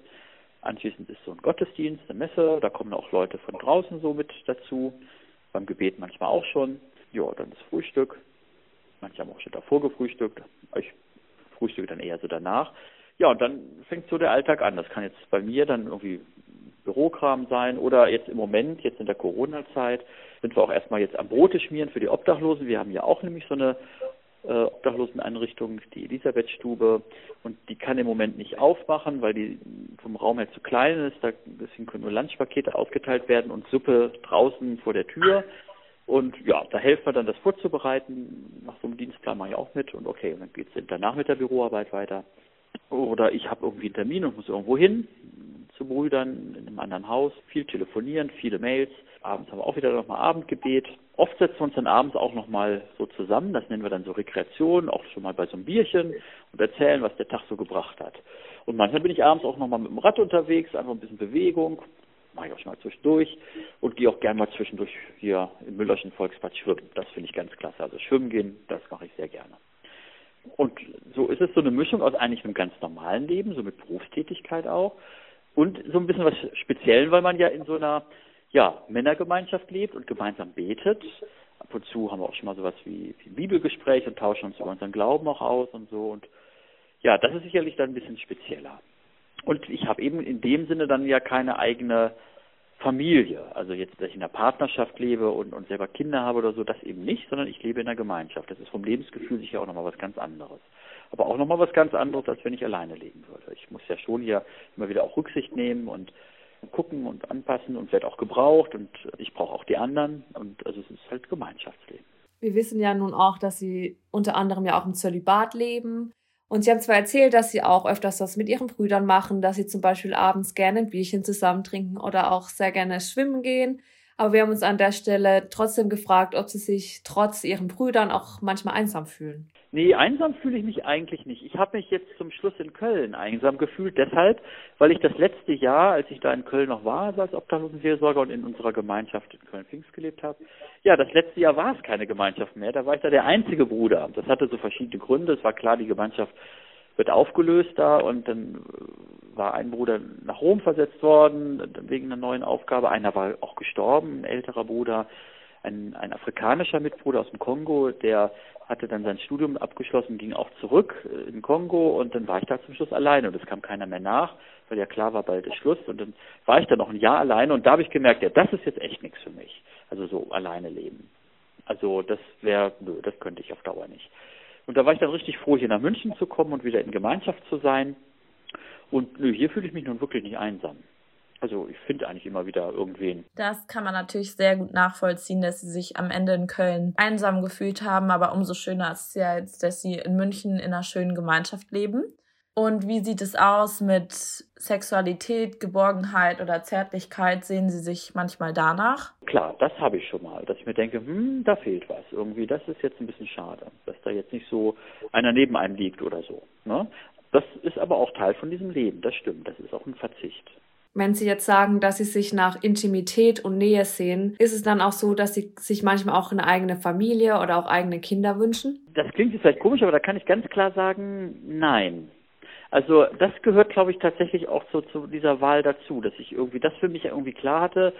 Anschließend ist so ein Gottesdienst, eine Messe. Da kommen auch Leute von draußen so mit dazu. Beim Gebet manchmal auch schon. Ja, dann das Frühstück. Manche haben auch schon davor gefrühstückt. Ich frühstücke dann eher so danach. Ja, und dann fängt so der Alltag an. Das kann jetzt bei mir dann irgendwie Bürokram sein oder jetzt im Moment, jetzt in der Corona-Zeit, sind wir auch erstmal jetzt am Brote schmieren für die Obdachlosen. Wir haben ja auch nämlich so eine äh, Obdachloseneinrichtung, die Elisabethstube, und die kann im Moment nicht aufmachen, weil die vom Raum her zu klein ist. Da, deswegen können nur Lunchpakete ausgeteilt werden und Suppe draußen vor der Tür. Und ja, da helfen wir dann, das vorzubereiten. Nach so einem Dienstplan mache ich auch mit. Und okay, und dann geht es danach mit der Büroarbeit weiter. Oder ich habe irgendwie einen Termin und muss irgendwo hin zu Brüdern in einem anderen Haus. Viel telefonieren, viele Mails. Abends haben wir auch wieder nochmal Abendgebet. Oft setzen wir uns dann abends auch nochmal so zusammen. Das nennen wir dann so Rekreation, auch schon mal bei so einem Bierchen und erzählen, was der Tag so gebracht hat. Und manchmal bin ich abends auch nochmal mit dem Rad unterwegs, einfach ein bisschen Bewegung. Mache ich auch schon mal zwischendurch und gehe auch gerne mal zwischendurch hier im Müllerchen Volksbad schwimmen. Das finde ich ganz klasse. Also schwimmen gehen, das mache ich sehr gerne. Und so ist es so eine Mischung aus eigentlich einem ganz normalen Leben, so mit Berufstätigkeit auch, und so ein bisschen was Speziellen, weil man ja in so einer ja, Männergemeinschaft lebt und gemeinsam betet. Ab und zu haben wir auch schon mal sowas wie, wie Bibelgespräch und tauschen uns über unseren Glauben auch aus und so. Und ja, das ist sicherlich dann ein bisschen spezieller. Und ich habe eben in dem Sinne dann ja keine eigene Familie. Also jetzt, dass ich in einer Partnerschaft lebe und, und selber Kinder habe oder so, das eben nicht, sondern ich lebe in einer Gemeinschaft. Das ist vom Lebensgefühl sicher auch nochmal was ganz anderes. Aber auch nochmal was ganz anderes, als wenn ich alleine leben würde. Ich muss ja schon hier immer wieder auch Rücksicht nehmen und gucken und anpassen und werde auch gebraucht und ich brauche auch die anderen und also es ist halt Gemeinschaftsleben. Wir wissen ja nun auch, dass Sie unter anderem ja auch im Zölibat leben. Und Sie haben zwar erzählt, dass Sie auch öfters das mit Ihren Brüdern machen, dass Sie zum Beispiel abends gerne ein Bierchen zusammen trinken oder auch sehr gerne schwimmen gehen. Aber wir haben uns an der Stelle trotzdem gefragt, ob Sie sich trotz Ihren Brüdern auch manchmal einsam fühlen. Nee, einsam fühle ich mich eigentlich nicht. Ich habe mich jetzt zum Schluss in Köln einsam gefühlt, deshalb, weil ich das letzte Jahr, als ich da in Köln noch war, als Obdachlosenseelsorger und in unserer Gemeinschaft in Köln-Pfingst gelebt habe, ja, das letzte Jahr war es keine Gemeinschaft mehr. Da war ich da der einzige Bruder. Das hatte so verschiedene Gründe. Es war klar, die Gemeinschaft wird aufgelöst da und dann war ein Bruder nach Rom versetzt worden wegen einer neuen Aufgabe. Einer war auch gestorben, ein älterer Bruder ein, ein afrikanischer Mitbruder aus dem Kongo, der hatte dann sein Studium abgeschlossen, ging auch zurück in Kongo und dann war ich da zum Schluss alleine und es kam keiner mehr nach, weil ja klar war, bald ist Schluss und dann war ich da noch ein Jahr alleine und da habe ich gemerkt, ja, das ist jetzt echt nichts für mich. Also so alleine leben. Also das wäre, das könnte ich auf Dauer nicht. Und da war ich dann richtig froh, hier nach München zu kommen und wieder in Gemeinschaft zu sein. Und nö, hier fühle ich mich nun wirklich nicht einsam. Also ich finde eigentlich immer wieder irgendwen. Das kann man natürlich sehr gut nachvollziehen, dass sie sich am Ende in Köln einsam gefühlt haben, aber umso schöner ist es ja jetzt, dass sie in München in einer schönen Gemeinschaft leben. Und wie sieht es aus mit Sexualität, Geborgenheit oder Zärtlichkeit? Sehen Sie sich manchmal danach? Klar, das habe ich schon mal, dass ich mir denke, hm, da fehlt was. Irgendwie, das ist jetzt ein bisschen schade, dass da jetzt nicht so einer neben einem liegt oder so. Ne? Das ist aber auch Teil von diesem Leben, das stimmt. Das ist auch ein Verzicht. Wenn Sie jetzt sagen, dass Sie sich nach Intimität und Nähe sehen, ist es dann auch so, dass Sie sich manchmal auch eine eigene Familie oder auch eigene Kinder wünschen? Das klingt jetzt vielleicht komisch, aber da kann ich ganz klar sagen, nein. Also das gehört, glaube ich, tatsächlich auch so zu dieser Wahl dazu, dass ich irgendwie das für mich irgendwie klar hatte.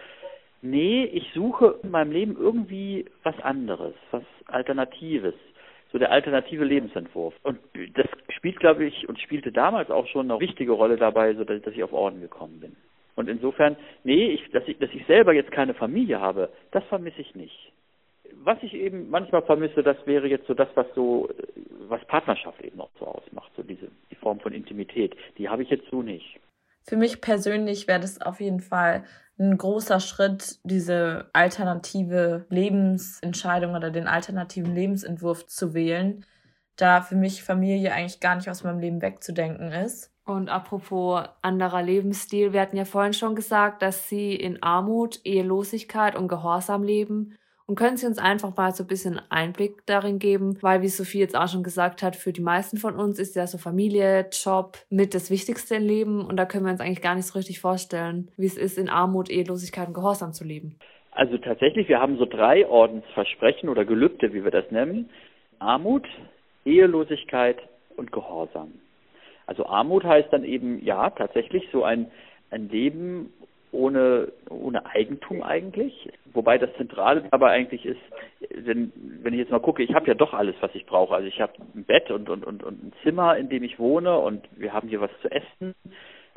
Nee, ich suche in meinem Leben irgendwie was anderes, was Alternatives so der alternative Lebensentwurf. Und das spielt, glaube ich, und spielte damals auch schon eine wichtige Rolle dabei, so dass, ich auf Orden gekommen bin. Und insofern, nee, ich, dass, ich, dass ich selber jetzt keine Familie habe, das vermisse ich nicht. Was ich eben manchmal vermisse, das wäre jetzt so das, was so, was Partnerschaft eben auch so ausmacht, so diese die Form von Intimität. Die habe ich jetzt so nicht. Für mich persönlich wäre das auf jeden Fall ein großer Schritt, diese alternative Lebensentscheidung oder den alternativen Lebensentwurf zu wählen, da für mich Familie eigentlich gar nicht aus meinem Leben wegzudenken ist. Und apropos anderer Lebensstil, wir hatten ja vorhin schon gesagt, dass Sie in Armut, Ehelosigkeit und Gehorsam leben und können Sie uns einfach mal so ein bisschen Einblick darin geben, weil wie Sophie jetzt auch schon gesagt hat, für die meisten von uns ist ja so Familie, Job mit das Wichtigste im Leben und da können wir uns eigentlich gar nicht so richtig vorstellen, wie es ist, in Armut, Ehelosigkeit und Gehorsam zu leben. Also tatsächlich, wir haben so drei Ordensversprechen oder Gelübde, wie wir das nennen. Armut, Ehelosigkeit und Gehorsam. Also Armut heißt dann eben, ja, tatsächlich so ein, ein Leben ohne, ohne Eigentum eigentlich. Wobei das Zentrale dabei eigentlich ist, wenn, wenn ich jetzt mal gucke, ich habe ja doch alles, was ich brauche. Also ich habe ein Bett und, und, und, und ein Zimmer, in dem ich wohne und wir haben hier was zu essen.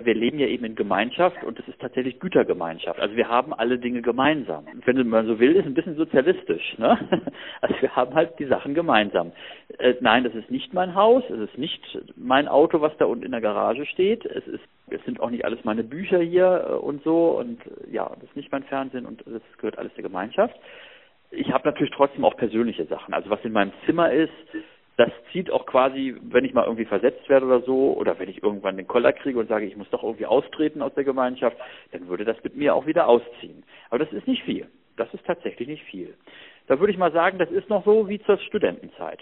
Wir leben ja eben in Gemeinschaft und es ist tatsächlich Gütergemeinschaft. Also wir haben alle Dinge gemeinsam. Wenn man so will, ist ein bisschen sozialistisch. Ne? Also wir haben halt die Sachen gemeinsam. Äh, nein, das ist nicht mein Haus, es ist nicht mein Auto, was da unten in der Garage steht. Es ist, es sind auch nicht alles meine Bücher hier äh, und so und äh, ja, das ist nicht mein Fernsehen und das gehört alles der Gemeinschaft. Ich habe natürlich trotzdem auch persönliche Sachen. Also was in meinem Zimmer ist, das zieht auch quasi, wenn ich mal irgendwie versetzt werde oder so, oder wenn ich irgendwann den Koller kriege und sage, ich muss doch irgendwie austreten aus der Gemeinschaft, dann würde das mit mir auch wieder ausziehen. Aber das ist nicht viel. Das ist tatsächlich nicht viel. Da würde ich mal sagen, das ist noch so wie zur Studentenzeit.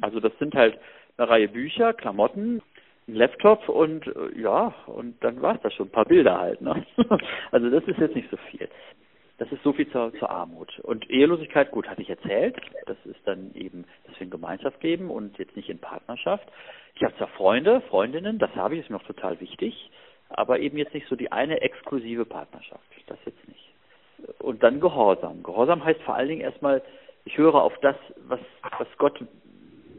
Also das sind halt eine Reihe Bücher, Klamotten, ein Laptop und äh, ja, und dann war es das schon, ein paar Bilder halt. Ne? Also das ist jetzt nicht so viel. Das ist so viel zur, zur Armut. Und Ehelosigkeit, gut, hatte ich erzählt. Das ist dann eben, dass wir in Gemeinschaft leben und jetzt nicht in Partnerschaft. Ich habe zwar Freunde, Freundinnen, das habe ich, ist mir auch total wichtig, aber eben jetzt nicht so die eine exklusive Partnerschaft. Das jetzt nicht. Und dann Gehorsam. Gehorsam heißt vor allen Dingen erstmal, ich höre auf das, was, was Gott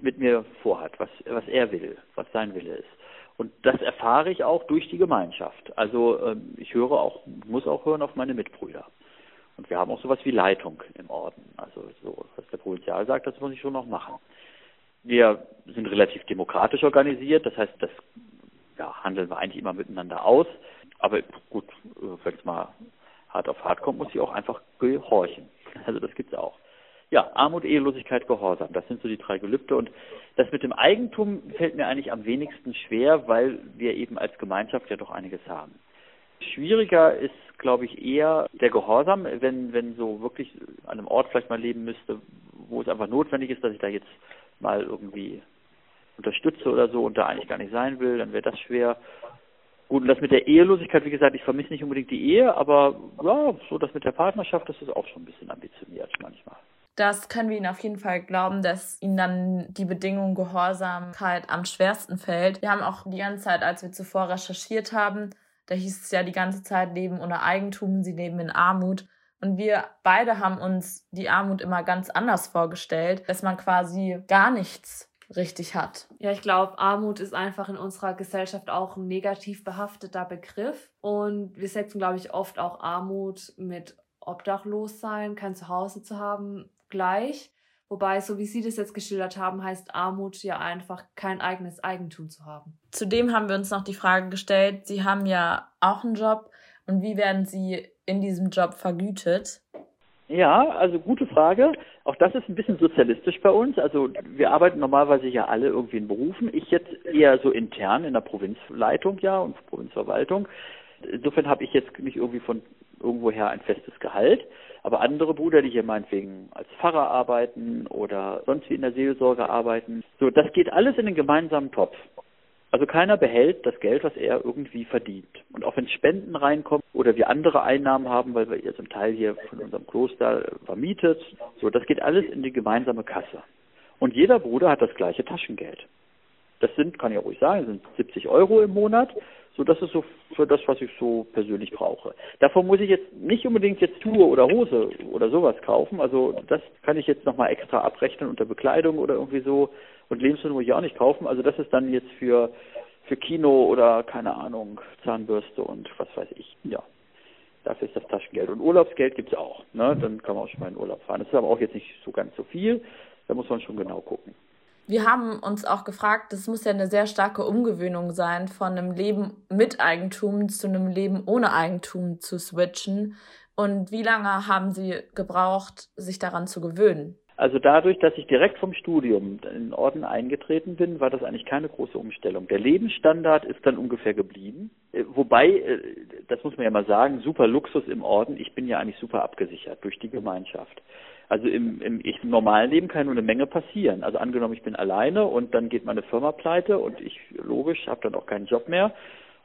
mit mir vorhat, was, was er will, was sein Wille ist. Und das erfahre ich auch durch die Gemeinschaft. Also ähm, ich höre auch, muss auch hören auf meine Mitbrüder. Und wir haben auch sowas wie Leitung im Orden. Also so, was der Provinzial sagt, das muss ich schon noch machen. Wir sind relativ demokratisch organisiert, das heißt, das ja, handeln wir eigentlich immer miteinander aus. Aber gut, wenn es mal hart auf hart kommt, muss ich auch einfach gehorchen. Also das gibt's auch. Ja, Armut, Ehelosigkeit, Gehorsam. Das sind so die drei Gelübde. Und das mit dem Eigentum fällt mir eigentlich am wenigsten schwer, weil wir eben als Gemeinschaft ja doch einiges haben. Schwieriger ist, glaube ich, eher der Gehorsam, wenn, wenn so wirklich an einem Ort vielleicht mal leben müsste, wo es einfach notwendig ist, dass ich da jetzt mal irgendwie unterstütze oder so und da eigentlich gar nicht sein will, dann wäre das schwer. Gut, und das mit der Ehelosigkeit, wie gesagt, ich vermisse nicht unbedingt die Ehe, aber ja, so das mit der Partnerschaft, das ist auch schon ein bisschen ambitioniert manchmal. Das können wir Ihnen auf jeden Fall glauben, dass Ihnen dann die Bedingung Gehorsamkeit am schwersten fällt. Wir haben auch die ganze Zeit, als wir zuvor recherchiert haben, da hieß es ja die ganze Zeit, leben ohne Eigentum, sie leben in Armut. Und wir beide haben uns die Armut immer ganz anders vorgestellt, dass man quasi gar nichts richtig hat. Ja, ich glaube, Armut ist einfach in unserer Gesellschaft auch ein negativ behafteter Begriff. Und wir setzen, glaube ich, oft auch Armut mit Obdachlossein, kein Zuhause zu haben, gleich. Wobei, so wie Sie das jetzt geschildert haben, heißt Armut ja einfach kein eigenes Eigentum zu haben. Zudem haben wir uns noch die Frage gestellt, Sie haben ja auch einen Job und wie werden Sie in diesem Job vergütet? Ja, also gute Frage. Auch das ist ein bisschen sozialistisch bei uns. Also wir arbeiten normalerweise ja alle irgendwie in Berufen. Ich jetzt eher so intern in der Provinzleitung ja und Provinzverwaltung. Insofern habe ich jetzt nicht irgendwie von irgendwoher ein festes Gehalt. Aber andere Brüder, die hier meinetwegen als Pfarrer arbeiten oder sonst wie in der Seelsorge arbeiten, so, das geht alles in den gemeinsamen Topf. Also keiner behält das Geld, was er irgendwie verdient. Und auch wenn Spenden reinkommen oder wir andere Einnahmen haben, weil wir hier zum Teil hier von unserem Kloster vermietet, so, das geht alles in die gemeinsame Kasse. Und jeder Bruder hat das gleiche Taschengeld. Das sind, kann ich ruhig sagen, sind 70 Euro im Monat. So, das ist so für das, was ich so persönlich brauche. Davon muss ich jetzt nicht unbedingt jetzt Schuhe oder Hose oder sowas kaufen. Also das kann ich jetzt nochmal extra abrechnen unter Bekleidung oder irgendwie so. Und Lebensmittel muss ich auch nicht kaufen. Also das ist dann jetzt für für Kino oder keine Ahnung, Zahnbürste und was weiß ich. Ja. Dafür ist das Taschengeld. Und Urlaubsgeld gibt's auch. Ne? Dann kann man auch schon mal in Urlaub fahren. Das ist aber auch jetzt nicht so ganz so viel. Da muss man schon genau gucken. Wir haben uns auch gefragt, das muss ja eine sehr starke Umgewöhnung sein, von einem Leben mit Eigentum zu einem Leben ohne Eigentum zu switchen. Und wie lange haben Sie gebraucht, sich daran zu gewöhnen? Also dadurch, dass ich direkt vom Studium in den Orden eingetreten bin, war das eigentlich keine große Umstellung. Der Lebensstandard ist dann ungefähr geblieben. Äh, wobei, äh, das muss man ja mal sagen, super Luxus im Orden. Ich bin ja eigentlich super abgesichert durch die Gemeinschaft. Also im, im, im normalen Leben kann nur eine Menge passieren. Also angenommen, ich bin alleine und dann geht meine Firma pleite und ich logisch habe dann auch keinen Job mehr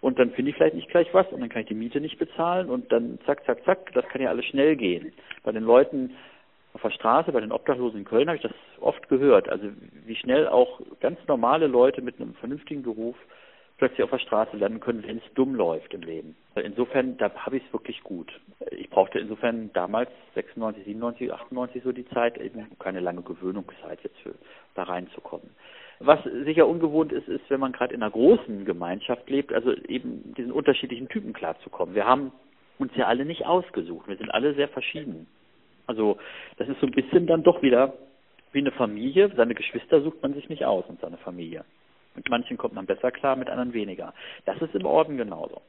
und dann finde ich vielleicht nicht gleich was und dann kann ich die Miete nicht bezahlen und dann zack, zack, zack, das kann ja alles schnell gehen. Bei den Leuten auf der Straße, bei den Obdachlosen in Köln habe ich das oft gehört. Also wie schnell auch ganz normale Leute mit einem vernünftigen Beruf plötzlich auf der Straße landen können, wenn es dumm läuft im Leben. Insofern, da habe ich es wirklich gut. Ich brauchte insofern damals 96, 97, 98 so die Zeit, eben keine lange Gewöhnungszeit jetzt für da reinzukommen. Was sicher ungewohnt ist, ist, wenn man gerade in einer großen Gemeinschaft lebt, also eben diesen unterschiedlichen Typen klarzukommen. Wir haben uns ja alle nicht ausgesucht. Wir sind alle sehr verschieden. Also das ist so ein bisschen dann doch wieder wie eine Familie. Seine Geschwister sucht man sich nicht aus und seine Familie. Mit manchen kommt man besser klar, mit anderen weniger. Das ist im Orden genauso.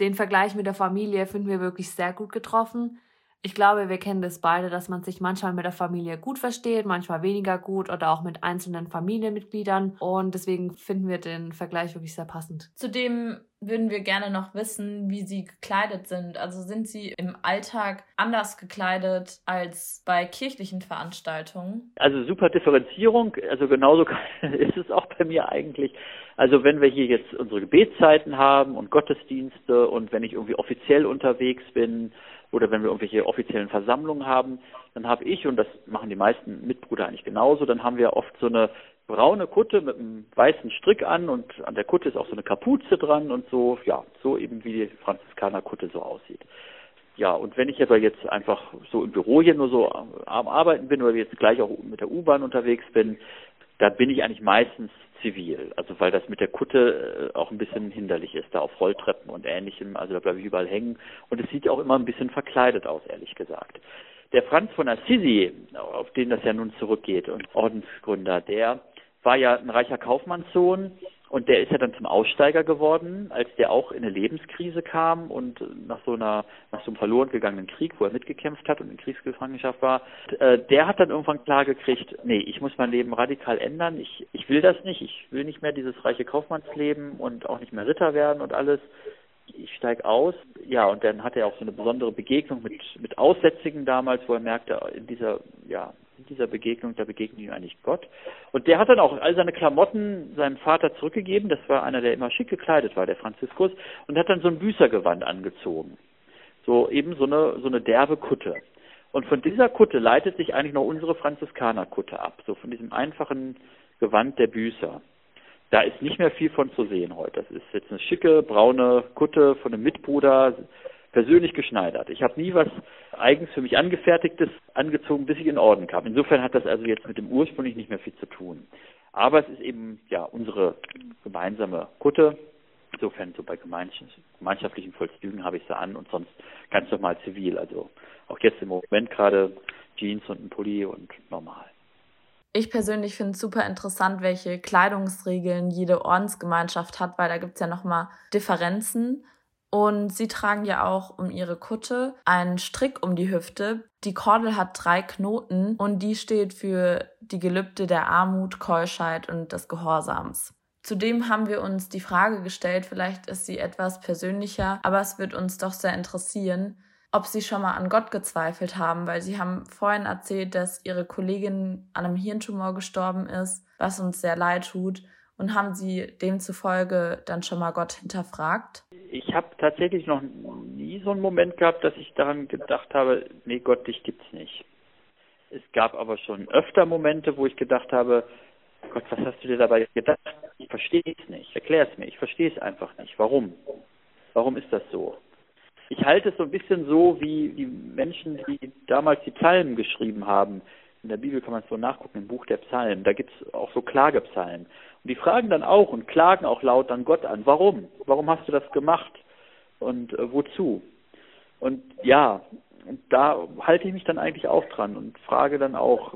Den Vergleich mit der Familie finden wir wirklich sehr gut getroffen. Ich glaube, wir kennen das beide, dass man sich manchmal mit der Familie gut versteht, manchmal weniger gut oder auch mit einzelnen Familienmitgliedern. Und deswegen finden wir den Vergleich wirklich sehr passend. Zudem würden wir gerne noch wissen, wie Sie gekleidet sind. Also sind Sie im Alltag anders gekleidet als bei kirchlichen Veranstaltungen? Also super Differenzierung. Also genauso ist es auch bei mir eigentlich. Also wenn wir hier jetzt unsere Gebetszeiten haben und Gottesdienste und wenn ich irgendwie offiziell unterwegs bin, oder wenn wir irgendwelche offiziellen Versammlungen haben, dann habe ich, und das machen die meisten Mitbrüder eigentlich genauso, dann haben wir oft so eine braune Kutte mit einem weißen Strick an und an der Kutte ist auch so eine Kapuze dran und so, ja, so eben wie die Franziskanerkutte so aussieht. Ja, und wenn ich aber jetzt einfach so im Büro hier nur so am Arbeiten bin oder jetzt gleich auch mit der U-Bahn unterwegs bin, da bin ich eigentlich meistens zivil. Also weil das mit der Kutte äh, auch ein bisschen hinderlich ist, da auf Rolltreppen und ähnlichem. Also da bleibe ich überall hängen. Und es sieht auch immer ein bisschen verkleidet aus, ehrlich gesagt. Der Franz von Assisi, auf den das ja nun zurückgeht und Ordensgründer, der war ja ein reicher Kaufmannssohn und der ist ja dann zum Aussteiger geworden, als der auch in eine Lebenskrise kam und nach so einer, nach so einem verloren gegangenen Krieg, wo er mitgekämpft hat und in Kriegsgefangenschaft war, äh, der hat dann irgendwann klar gekriegt, nee, ich muss mein Leben radikal ändern, ich, ich will das nicht, ich will nicht mehr dieses reiche Kaufmannsleben und auch nicht mehr Ritter werden und alles. Ich steige aus. Ja, und dann hat er auch so eine besondere Begegnung mit, mit Aussätzigen damals, wo er merkte, in dieser, ja, in dieser Begegnung, da begegnet ihm eigentlich Gott. Und der hat dann auch all seine Klamotten seinem Vater zurückgegeben. Das war einer, der immer schick gekleidet war, der Franziskus, und hat dann so ein Büßergewand angezogen. So eben so eine, so eine derbe Kutte. Und von dieser Kutte leitet sich eigentlich noch unsere Franziskanerkutte ab, so von diesem einfachen Gewand der Büßer. Da ist nicht mehr viel von zu sehen heute. Das ist jetzt eine schicke braune Kutte von einem Mitbruder, persönlich geschneidert. Ich habe nie was eigens für mich angefertigtes angezogen, bis ich in Orden kam. Insofern hat das also jetzt mit dem ursprünglich nicht mehr viel zu tun. Aber es ist eben ja unsere gemeinsame Kutte. Insofern so bei gemeinschaftlichen Vollzügen habe ich sie an und sonst ganz normal zivil. Also auch jetzt im Moment gerade Jeans und ein Pulli und normal. Ich persönlich finde es super interessant, welche Kleidungsregeln jede Ordensgemeinschaft hat, weil da gibt es ja nochmal Differenzen. Und sie tragen ja auch um ihre Kutte einen Strick um die Hüfte. Die Kordel hat drei Knoten und die steht für die Gelübde der Armut, Keuschheit und des Gehorsams. Zudem haben wir uns die Frage gestellt, vielleicht ist sie etwas persönlicher, aber es wird uns doch sehr interessieren, ob sie schon mal an Gott gezweifelt haben, weil sie haben vorhin erzählt, dass ihre Kollegin an einem Hirntumor gestorben ist, was uns sehr leid tut. Und haben sie demzufolge dann schon mal Gott hinterfragt? Ich habe tatsächlich noch nie so einen Moment gehabt, dass ich daran gedacht habe, nee Gott, dich gibt's nicht. Es gab aber schon öfter Momente, wo ich gedacht habe, Gott, was hast du dir dabei gedacht? Ich verstehe es nicht. Erklär es mir. Ich verstehe es einfach nicht. Warum? Warum ist das so? Ich halte es so ein bisschen so, wie die Menschen, die damals die Psalmen geschrieben haben. In der Bibel kann man es so nachgucken, im Buch der Psalmen. Da gibt es auch so Klagepsalmen. Und die fragen dann auch und klagen auch laut an Gott an. Warum? Warum hast du das gemacht? Und äh, wozu? Und ja, und da halte ich mich dann eigentlich auch dran und frage dann auch,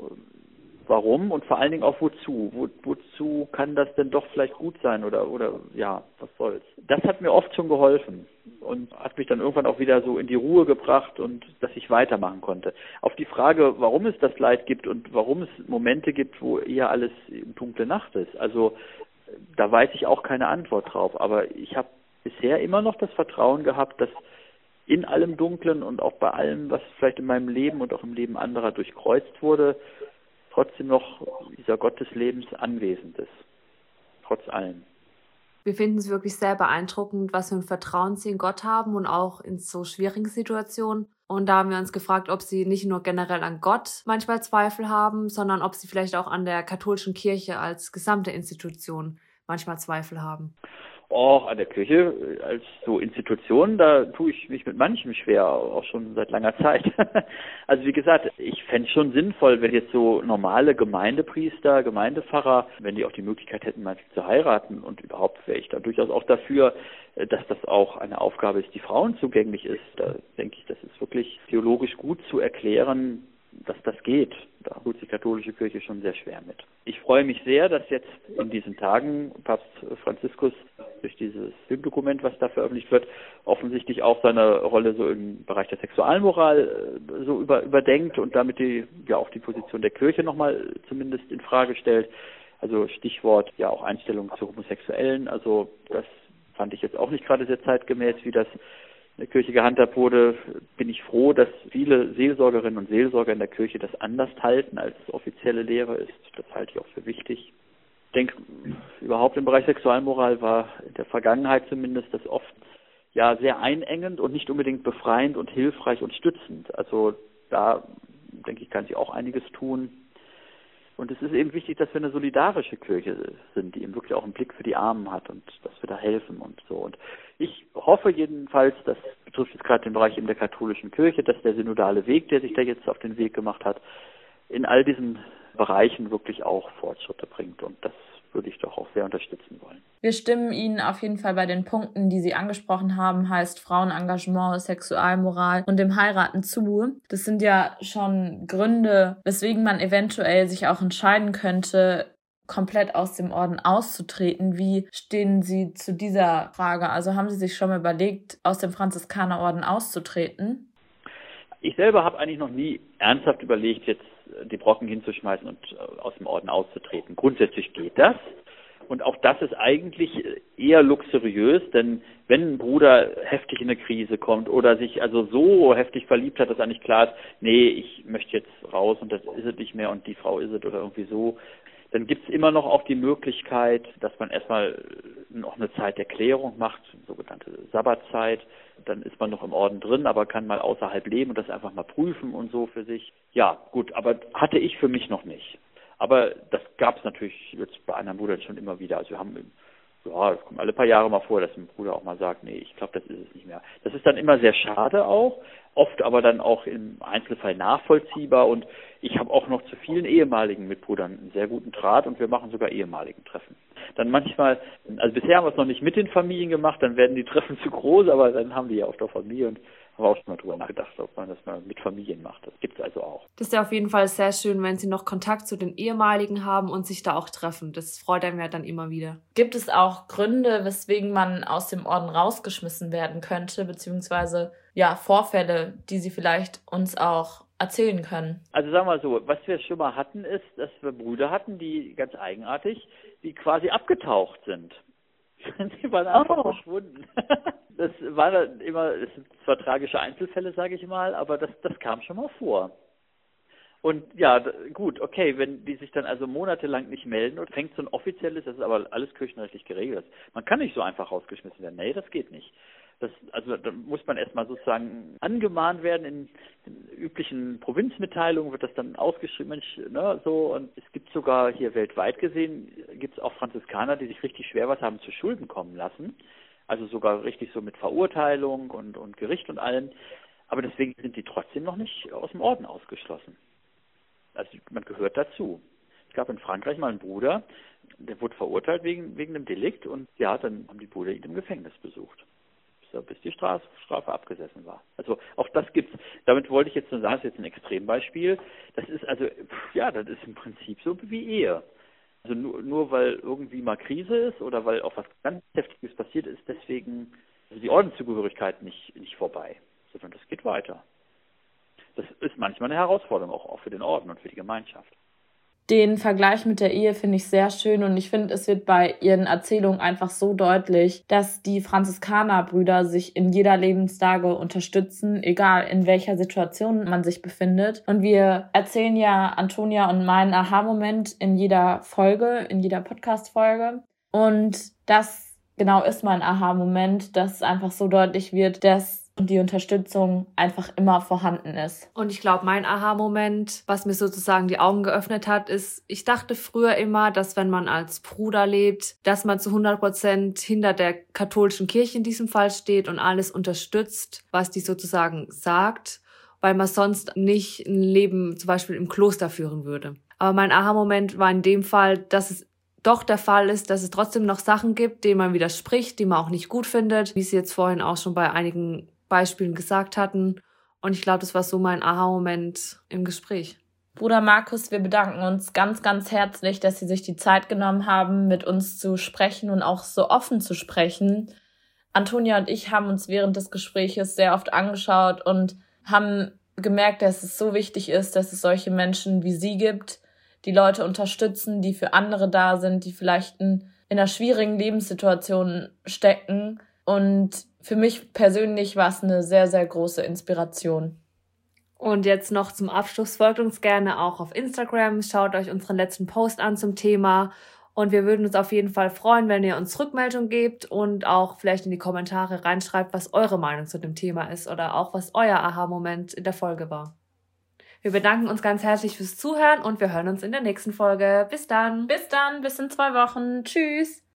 warum und vor allen Dingen auch wozu. Wo, wozu kann das denn doch vielleicht gut sein oder oder ja, was soll's. Das hat mir oft schon geholfen und hat mich dann irgendwann auch wieder so in die Ruhe gebracht und dass ich weitermachen konnte. Auf die Frage, warum es das Leid gibt und warum es Momente gibt, wo eher alles dunkle Nacht ist. Also da weiß ich auch keine Antwort drauf, aber ich habe bisher immer noch das Vertrauen gehabt, dass in allem Dunklen und auch bei allem, was vielleicht in meinem Leben und auch im Leben anderer durchkreuzt wurde, trotzdem noch dieser Gott des Lebens anwesend ist. Trotz allem. Wir finden es wirklich sehr beeindruckend, was für ein Vertrauen sie in Gott haben und auch in so schwierigen Situationen. Und da haben wir uns gefragt, ob sie nicht nur generell an Gott manchmal Zweifel haben, sondern ob sie vielleicht auch an der katholischen Kirche als gesamte Institution manchmal Zweifel haben auch an der Kirche als so Institution, da tue ich mich mit manchem schwer, auch schon seit langer Zeit. also wie gesagt, ich fände es schon sinnvoll, wenn jetzt so normale Gemeindepriester, Gemeindepfarrer, wenn die auch die Möglichkeit hätten, mal zu heiraten und überhaupt wäre ich da durchaus auch dafür, dass das auch eine Aufgabe ist, die Frauen zugänglich ist. Da denke ich, das ist wirklich theologisch gut zu erklären, dass das geht. Da tut die katholische Kirche schon sehr schwer mit. Ich freue mich sehr, dass jetzt in diesen Tagen Papst Franziskus durch dieses Filmdokument, was da veröffentlicht wird, offensichtlich auch seine Rolle so im Bereich der Sexualmoral äh, so über, überdenkt und damit die, ja auch die Position der Kirche nochmal zumindest in Frage stellt. Also Stichwort ja auch Einstellung zu Homosexuellen. Also das fand ich jetzt auch nicht gerade sehr zeitgemäß, wie das in der Kirche gehandhabt wurde, bin ich froh, dass viele Seelsorgerinnen und Seelsorger in der Kirche das anders halten, als es offizielle Lehre ist. Das halte ich auch für wichtig. Ich denke, überhaupt im Bereich Sexualmoral war in der Vergangenheit zumindest das oft ja sehr einengend und nicht unbedingt befreiend und hilfreich und stützend. Also da denke ich, kann sich auch einiges tun. Und es ist eben wichtig, dass wir eine solidarische Kirche sind, die eben wirklich auch einen Blick für die Armen hat und dass wir da helfen und so. Und ich hoffe jedenfalls, das betrifft jetzt gerade den Bereich in der katholischen Kirche, dass der synodale Weg, der sich da jetzt auf den Weg gemacht hat, in all diesen Bereichen wirklich auch Fortschritte bringt. Und das würde ich doch auch sehr unterstützen wollen. Wir stimmen Ihnen auf jeden Fall bei den Punkten, die Sie angesprochen haben, heißt Frauenengagement, Sexualmoral und dem Heiraten zu. Das sind ja schon Gründe, weswegen man eventuell sich auch entscheiden könnte, komplett aus dem Orden auszutreten. Wie stehen Sie zu dieser Frage? Also haben Sie sich schon mal überlegt, aus dem Franziskanerorden auszutreten? Ich selber habe eigentlich noch nie ernsthaft überlegt, jetzt die Brocken hinzuschmeißen und äh, aus dem Orden auszutreten. Grundsätzlich geht das. Und auch das ist eigentlich eher luxuriös, denn wenn ein Bruder heftig in eine Krise kommt oder sich also so heftig verliebt hat, dass eigentlich klar ist, nee, ich möchte jetzt raus und das ist es nicht mehr und die Frau ist es oder irgendwie so, dann gibt es immer noch auch die Möglichkeit, dass man erstmal noch eine Zeit der Klärung macht, sogenannte Sabbatzeit. Dann ist man noch im Orden drin, aber kann mal außerhalb leben und das einfach mal prüfen und so für sich. Ja, gut, aber hatte ich für mich noch nicht. Aber das gab es natürlich jetzt bei anderen Brüdern schon immer wieder. Also wir haben ja, es kommt alle paar Jahre mal vor, dass ein Bruder auch mal sagt, nee, ich glaube, das ist es nicht mehr. Das ist dann immer sehr schade auch, oft aber dann auch im Einzelfall nachvollziehbar und ich habe auch noch zu vielen ehemaligen Mitbrüdern einen sehr guten Draht und wir machen sogar ehemaligen Treffen. Dann manchmal, also bisher haben wir es noch nicht mit den Familien gemacht, dann werden die Treffen zu groß, aber dann haben die ja auch der Familie und haben auch schon mal drüber nachgedacht, ob man das mal mit Familien macht. Das gibt es also auch. Das ist ja auf jeden Fall sehr schön, wenn Sie noch Kontakt zu den ehemaligen haben und sich da auch treffen. Das freut einem ja dann immer wieder. Gibt es auch Gründe, weswegen man aus dem Orden rausgeschmissen werden könnte, beziehungsweise ja, Vorfälle, die Sie vielleicht uns auch erzählen können? Also sagen wir mal so, was wir schon mal hatten, ist, dass wir Brüder hatten, die ganz eigenartig, die quasi abgetaucht sind. die waren einfach oh. verschwunden. Das war dann immer, es sind zwar tragische Einzelfälle, sage ich mal, aber das, das kam schon mal vor. Und ja, gut, okay, wenn die sich dann also monatelang nicht melden und fängt so ein offizielles, das ist aber alles kirchenrechtlich geregelt. Man kann nicht so einfach rausgeschmissen werden. Nee, das geht nicht. Das, also da muss man erstmal sozusagen angemahnt werden. In den üblichen Provinzmitteilungen wird das dann ausgeschrieben, Mensch, ne, so. Und es gibt sogar hier weltweit gesehen, gibt es auch Franziskaner, die sich richtig schwer was haben zu Schulden kommen lassen. Also sogar richtig so mit Verurteilung und, und Gericht und allem. Aber deswegen sind die trotzdem noch nicht aus dem Orden ausgeschlossen. Also man gehört dazu. Es gab in Frankreich mal einen Bruder, der wurde verurteilt wegen, wegen einem Delikt und ja, dann haben die Brüder ihn im Gefängnis besucht bis die Strafe, abgesessen war. Also auch das gibt's. Damit wollte ich jetzt nur sagen, das ist jetzt ein Extrembeispiel. Das ist also, ja, das ist im Prinzip so wie Ehe. Also nur, nur weil irgendwie mal Krise ist oder weil auch was ganz Heftiges passiert ist, deswegen also die Ordenszugehörigkeit nicht, nicht vorbei, sondern das geht weiter. Das ist manchmal eine Herausforderung auch, auch für den Orden und für die Gemeinschaft. Den Vergleich mit der Ehe finde ich sehr schön und ich finde, es wird bei ihren Erzählungen einfach so deutlich, dass die Franziskanerbrüder sich in jeder Lebenslage unterstützen, egal in welcher Situation man sich befindet. Und wir erzählen ja Antonia und meinen Aha-Moment in jeder Folge, in jeder Podcast-Folge. Und das genau ist mein Aha-Moment, dass einfach so deutlich wird, dass und die Unterstützung einfach immer vorhanden ist. Und ich glaube, mein Aha-Moment, was mir sozusagen die Augen geöffnet hat, ist, ich dachte früher immer, dass wenn man als Bruder lebt, dass man zu 100 Prozent hinter der katholischen Kirche in diesem Fall steht und alles unterstützt, was die sozusagen sagt, weil man sonst nicht ein Leben zum Beispiel im Kloster führen würde. Aber mein Aha-Moment war in dem Fall, dass es doch der Fall ist, dass es trotzdem noch Sachen gibt, denen man widerspricht, die man auch nicht gut findet, wie sie jetzt vorhin auch schon bei einigen Beispielen gesagt hatten. Und ich glaube, das war so mein Aha-Moment im Gespräch. Bruder Markus, wir bedanken uns ganz, ganz herzlich, dass Sie sich die Zeit genommen haben, mit uns zu sprechen und auch so offen zu sprechen. Antonia und ich haben uns während des Gespräches sehr oft angeschaut und haben gemerkt, dass es so wichtig ist, dass es solche Menschen wie Sie gibt, die Leute unterstützen, die für andere da sind, die vielleicht in, in einer schwierigen Lebenssituation stecken und für mich persönlich war es eine sehr, sehr große Inspiration. Und jetzt noch zum Abschluss folgt uns gerne auch auf Instagram, schaut euch unseren letzten Post an zum Thema und wir würden uns auf jeden Fall freuen, wenn ihr uns Rückmeldung gebt und auch vielleicht in die Kommentare reinschreibt, was eure Meinung zu dem Thema ist oder auch was euer Aha-Moment in der Folge war. Wir bedanken uns ganz herzlich fürs Zuhören und wir hören uns in der nächsten Folge. Bis dann. Bis dann. Bis in zwei Wochen. Tschüss.